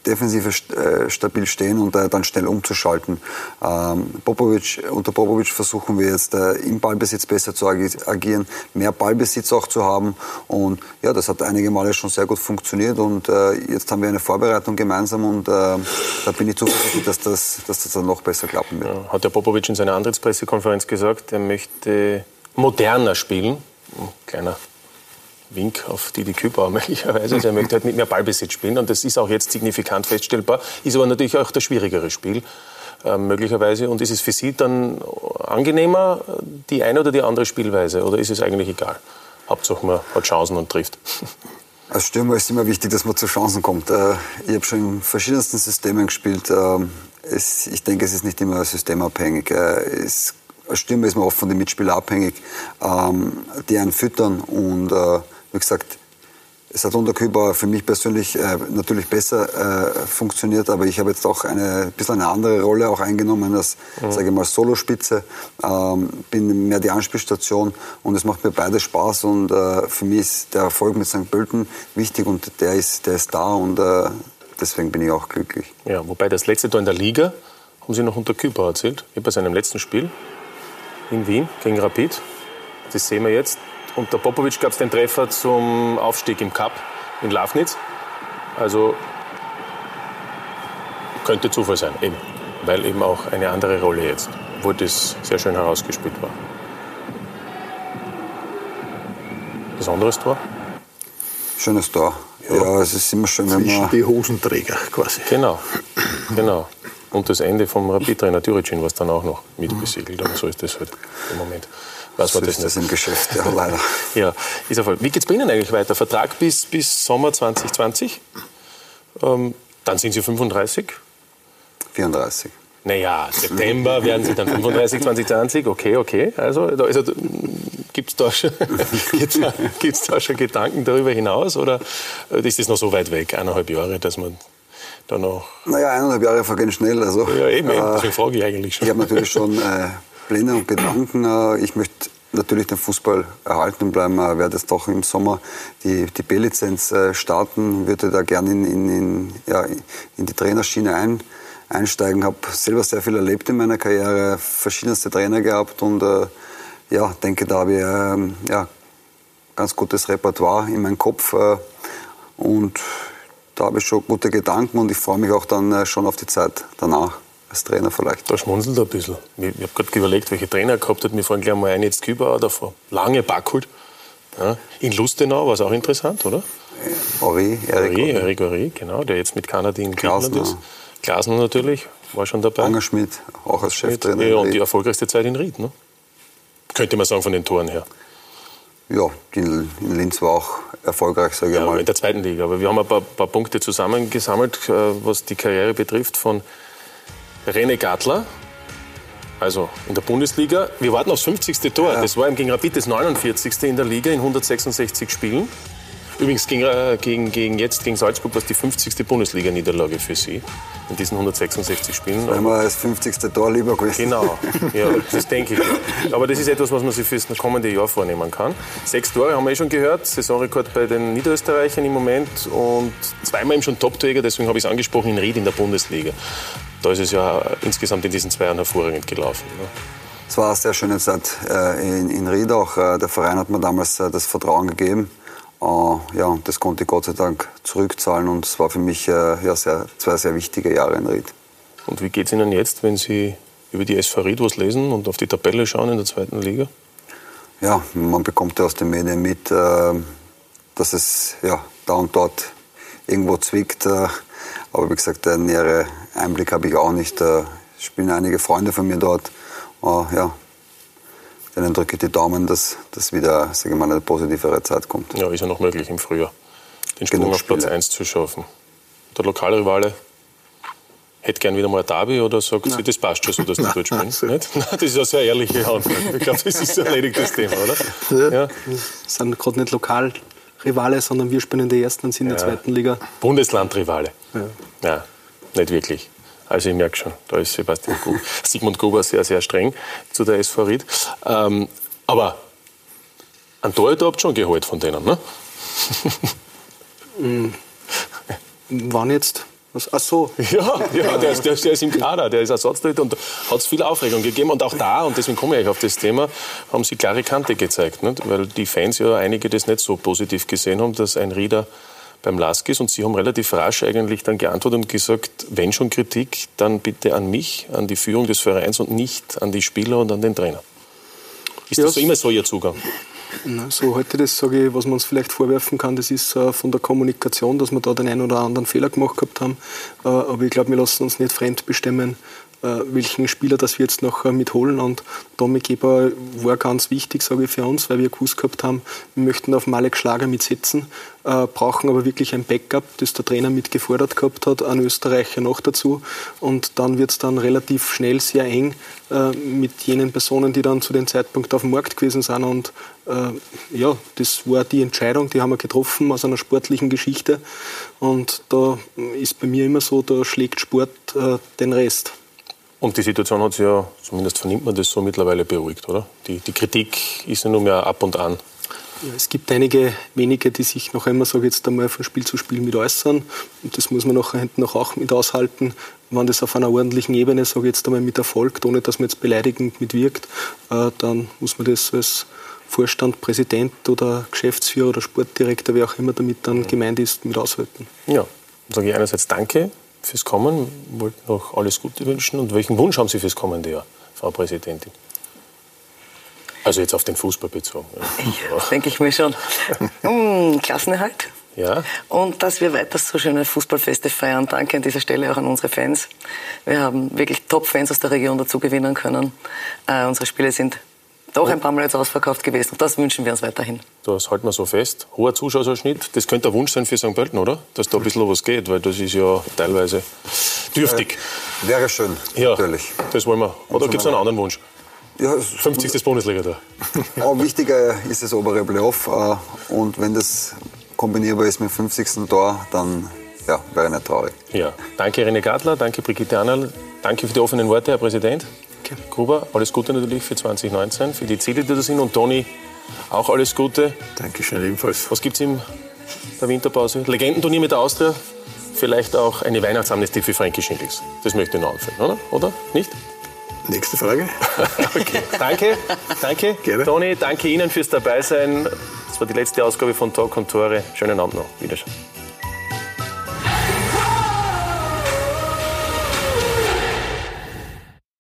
defensiv äh, stabil stehen und äh, dann schnell umzuschalten. Ähm, Popovic, unter Popovic versuchen wir jetzt äh, im Ballbesitz besser zu agieren, mehr Ballbesitz auch zu haben und ja, das hat einige Male schon sehr gut funktioniert und jetzt haben wir eine Vorbereitung gemeinsam und da bin ich zuversichtlich, dass das, dass das dann noch besser klappen wird. Ja, hat der Popovic in seiner Antrittspressekonferenz gesagt, er möchte moderner spielen. Kleiner Wink auf Didi Kübauer möglicherweise. Also er möchte halt mit mehr Ballbesitz spielen und das ist auch jetzt signifikant feststellbar. Ist aber natürlich auch das schwierigere Spiel. Äh, möglicherweise. Und ist es für Sie dann angenehmer, die eine oder die andere Spielweise? Oder ist es eigentlich egal? Hauptsache man hat Chancen und trifft. Als Stürmer ist immer wichtig, dass man zu Chancen kommt. Äh, ich habe schon in verschiedensten Systemen gespielt. Äh, es, ich denke, es ist nicht immer systemabhängig. Äh, es, als Stürmer ist man oft von den Mitspielern abhängig, ähm, die einen füttern und wie gesagt, es hat unter Kübauer für mich persönlich äh, natürlich besser äh, funktioniert, aber ich habe jetzt auch eine ein bisschen eine andere Rolle auch eingenommen als, mhm. sage ich mal, Solospitze. Ähm, bin mehr die Anspielstation und es macht mir beide Spaß und äh, für mich ist der Erfolg mit St. Pölten wichtig und der ist, der ist da und äh, deswegen bin ich auch glücklich. Ja, wobei das letzte Tor in der Liga haben Sie noch unter Kübauer erzählt, bei seinem letzten Spiel in Wien gegen Rapid. Das sehen wir jetzt. Unter Popovic gab es den Treffer zum Aufstieg im Cup in Lafnitz. Also könnte Zufall sein, eben. Weil eben auch eine andere Rolle jetzt, wo das sehr schön herausgespielt war. Besonderes Tor? Schönes Tor. Ja, ja es ist immer schön, wenn man... die Hosenträger quasi. Genau, genau. Und das Ende vom Rapid-Trainer Türicin, was dann auch noch mitbesiegelt. Aber so ist das halt im Moment weiß man so das ist nicht. das im Geschäft, ja, leider. ja, ist Erfolg. Wie geht es bei Ihnen eigentlich weiter? Vertrag bis, bis Sommer 2020. Ähm, dann sind Sie 35? 34. Naja, September werden sie dann 35, 2020, okay, okay. Also, also gibt es da, schon, gibt's da schon Gedanken darüber hinaus oder ist das noch so weit weg, eineinhalb Jahre, dass man da noch... Naja, eineinhalb Jahre vergehen schnell. Also, ja, eben, äh, deswegen frage ich eigentlich schon. Ich habe natürlich schon äh, Pläne und Gedanken. Äh, ich möchte natürlich den Fußball erhalten bleiben. Äh, werde es doch im Sommer die, die B-Lizenz äh, starten, würde da gerne in, in, in, ja, in die Trainerschiene ein einsteigen. Habe selber sehr viel erlebt in meiner Karriere, verschiedenste Trainer gehabt und äh, ja, denke, da habe ich äh, ja, ganz gutes Repertoire in meinem Kopf äh, und da habe ich schon gute Gedanken und ich freue mich auch dann äh, schon auf die Zeit danach als Trainer vielleicht. Da schmunzelt ein bisschen. Ich, ich habe gerade überlegt, welche Trainer er gehabt hat. Mir fallen gleich mal ein, jetzt Kübauer davor. Lange Backhult. Ja. In Lustenau war es auch interessant, oder? Ori, Erik Ori. Erik Ori, genau, der jetzt mit Kanada in Griechenland ist. Glasner natürlich, war schon dabei. Anger Schmidt, auch als Cheftrainer. Ja, und die erfolgreichste Zeit in Ried, ne? Könnte man sagen, von den Toren her. Ja, in, Linz war auch erfolgreich, sage ich ja, mal. In der zweiten Liga. Aber wir haben ein paar, paar Punkte zusammengesammelt, äh, was die Karriere betrifft, von René Gartler, also in der Bundesliga. Wir warten aufs 50. Tor. Ja. Das war ihm gegen Rapid das 49. in der Liga in 166 Spielen. Übrigens gegen, äh, gegen, gegen jetzt gegen Salzburg war es die 50. Bundesliga-Niederlage für Sie in diesen 166 Spielen. Wenn man als 50. Tor lieber gewesen. Genau, ja, das denke ich. Aber das ist etwas, was man sich für das kommende Jahr vornehmen kann. Sechs Tore haben wir eh schon gehört, Saisonrekord bei den Niederösterreichern im Moment und zweimal eben schon Top-Torjäger, deswegen habe ich es angesprochen, in Ried in der Bundesliga. Da ist es ja insgesamt in diesen zwei Jahren hervorragend gelaufen. Ne? Es war eine sehr schöne Zeit äh, in, in Ried auch. Äh, der Verein hat mir damals äh, das Vertrauen gegeben ja, das konnte ich Gott sei Dank zurückzahlen und es war für mich äh, ja, sehr, zwei sehr wichtige Jahre in Ried. Und wie geht es Ihnen jetzt, wenn Sie über die SV Ried was lesen und auf die Tabelle schauen in der zweiten Liga? Ja, man bekommt ja aus den Medien mit, äh, dass es ja, da und dort irgendwo zwickt. aber wie gesagt, einen näheren Einblick habe ich auch nicht. Es spielen einige Freunde von mir dort. ja, denen drücke ich die Daumen, dass, dass wieder sage ich mal, eine positivere Zeit kommt. Ja, ist ja noch möglich im Frühjahr, den Sprung Genug auf Platz 1 zu schaffen. Der Lokalrivale hätte gern wieder mal ein Derby oder sagt sie, das passt schon so, dass die dort spielen? Nicht? Nein, das ist eine sehr ehrliche Antwort. Ich glaube, das ist ein erledigtes Thema, oder? Ja. Wir sind gerade nicht Lokalrivale, sondern wir spielen in der ersten und sind in der zweiten Liga. Bundeslandrivale. Ja. ja, nicht wirklich. Also ich merke schon, da ist Sebastian Gub, Sigmund Gruber sehr, sehr streng zu der SV Ried. Ähm, aber ein Torhüter habt ihr schon geholt von denen, ne? Wann jetzt? Ach so. Ja, ja der, ist, der, der ist im Kader, der ist Ersatztorhüter und hat es viel Aufregung gegeben. Und auch da, und deswegen komme ich auf das Thema, haben sie klare Kante gezeigt. Nicht? Weil die Fans ja einige das nicht so positiv gesehen haben, dass ein Rieder beim Laskis und Sie haben relativ rasch eigentlich dann geantwortet und gesagt, wenn schon Kritik, dann bitte an mich, an die Führung des Vereins und nicht an die Spieler und an den Trainer. Ist ja, das so immer so Ihr Zugang? Na, so heute das sage ich, was man uns vielleicht vorwerfen kann, das ist äh, von der Kommunikation, dass wir da den einen oder anderen Fehler gemacht gehabt haben. Äh, aber ich glaube, wir lassen uns nicht fremd bestimmen, äh, welchen Spieler das wir jetzt noch mitholen. Und Dominik Eber war ganz wichtig, sage ich, für uns, weil wir gewusst gehabt haben, wir möchten auf Malek Schlager mitsetzen, äh, brauchen aber wirklich ein Backup, das der Trainer mitgefordert gehabt hat, einen Österreicher noch dazu. Und dann wird es dann relativ schnell sehr eng äh, mit jenen Personen, die dann zu dem Zeitpunkt auf dem Markt gewesen sind. Und äh, ja, das war die Entscheidung, die haben wir getroffen aus einer sportlichen Geschichte. Und da ist bei mir immer so, da schlägt Sport äh, den Rest. Und die Situation hat sich ja, zumindest vernimmt man das so, mittlerweile beruhigt, oder? Die, die Kritik ist ja nur mehr ab und an. Ja, es gibt einige wenige, die sich noch einmal, sage jetzt einmal, von Spiel zu Spiel mit äußern. Und das muss man nachher hinten auch mit aushalten. Wenn das auf einer ordentlichen Ebene, sage jetzt einmal, mit erfolgt, ohne dass man jetzt beleidigend mitwirkt, äh, dann muss man das als Vorstand, Präsident oder Geschäftsführer oder Sportdirektor, wer auch immer damit dann gemeint ist, mit aushalten. Ja, dann sage ich einerseits Danke fürs Kommen, wollte noch alles Gute wünschen. Und welchen Wunsch haben Sie fürs kommende Jahr, Frau Präsidentin? Also jetzt auf den Fußball bezogen. Ja, denke ich mir schon. mm, Klassenerhalt. Ja. Und dass wir weiter so schöne Fußballfeste feiern. Danke an dieser Stelle auch an unsere Fans. Wir haben wirklich Top-Fans aus der Region dazu gewinnen können. Äh, unsere Spiele sind doch ein paar Mal jetzt ausverkauft gewesen. Das wünschen wir uns weiterhin. Das halten wir so fest. Hoher Zuschauerschnitt, das könnte ein Wunsch sein für St. Pölten, oder? Dass da ein bisschen was geht, weil das ist ja teilweise dürftig. Äh, wäre schön, ja, natürlich. Das wollen wir. Oder gibt es einen anderen Wunsch? Ja, 50. Bundesliga da. Aber wichtiger ist das obere Playoff. Äh, und wenn das kombinierbar ist mit dem 50. Tor, dann ja, wäre nicht traurig. Ja, danke René Gartler, danke Brigitte Annal, danke für die offenen Worte, Herr Präsident. Okay. Gruber, alles Gute natürlich für 2019, für die Ziele, die da sind. Und Toni, auch alles Gute. Dankeschön ebenfalls. Was gibt es in der Winterpause? Legendenturnier mit der Austria? Vielleicht auch eine Weihnachtsamnestie für Frankie Schindels. Das möchte ich noch anführen, oder? Oder? Nicht? Nächste Frage. okay. Danke, danke. Gerne. Toni, danke Ihnen fürs Dabeisein. Das war die letzte Ausgabe von Talk und Tore. Schönen Abend noch. Wiederschauen.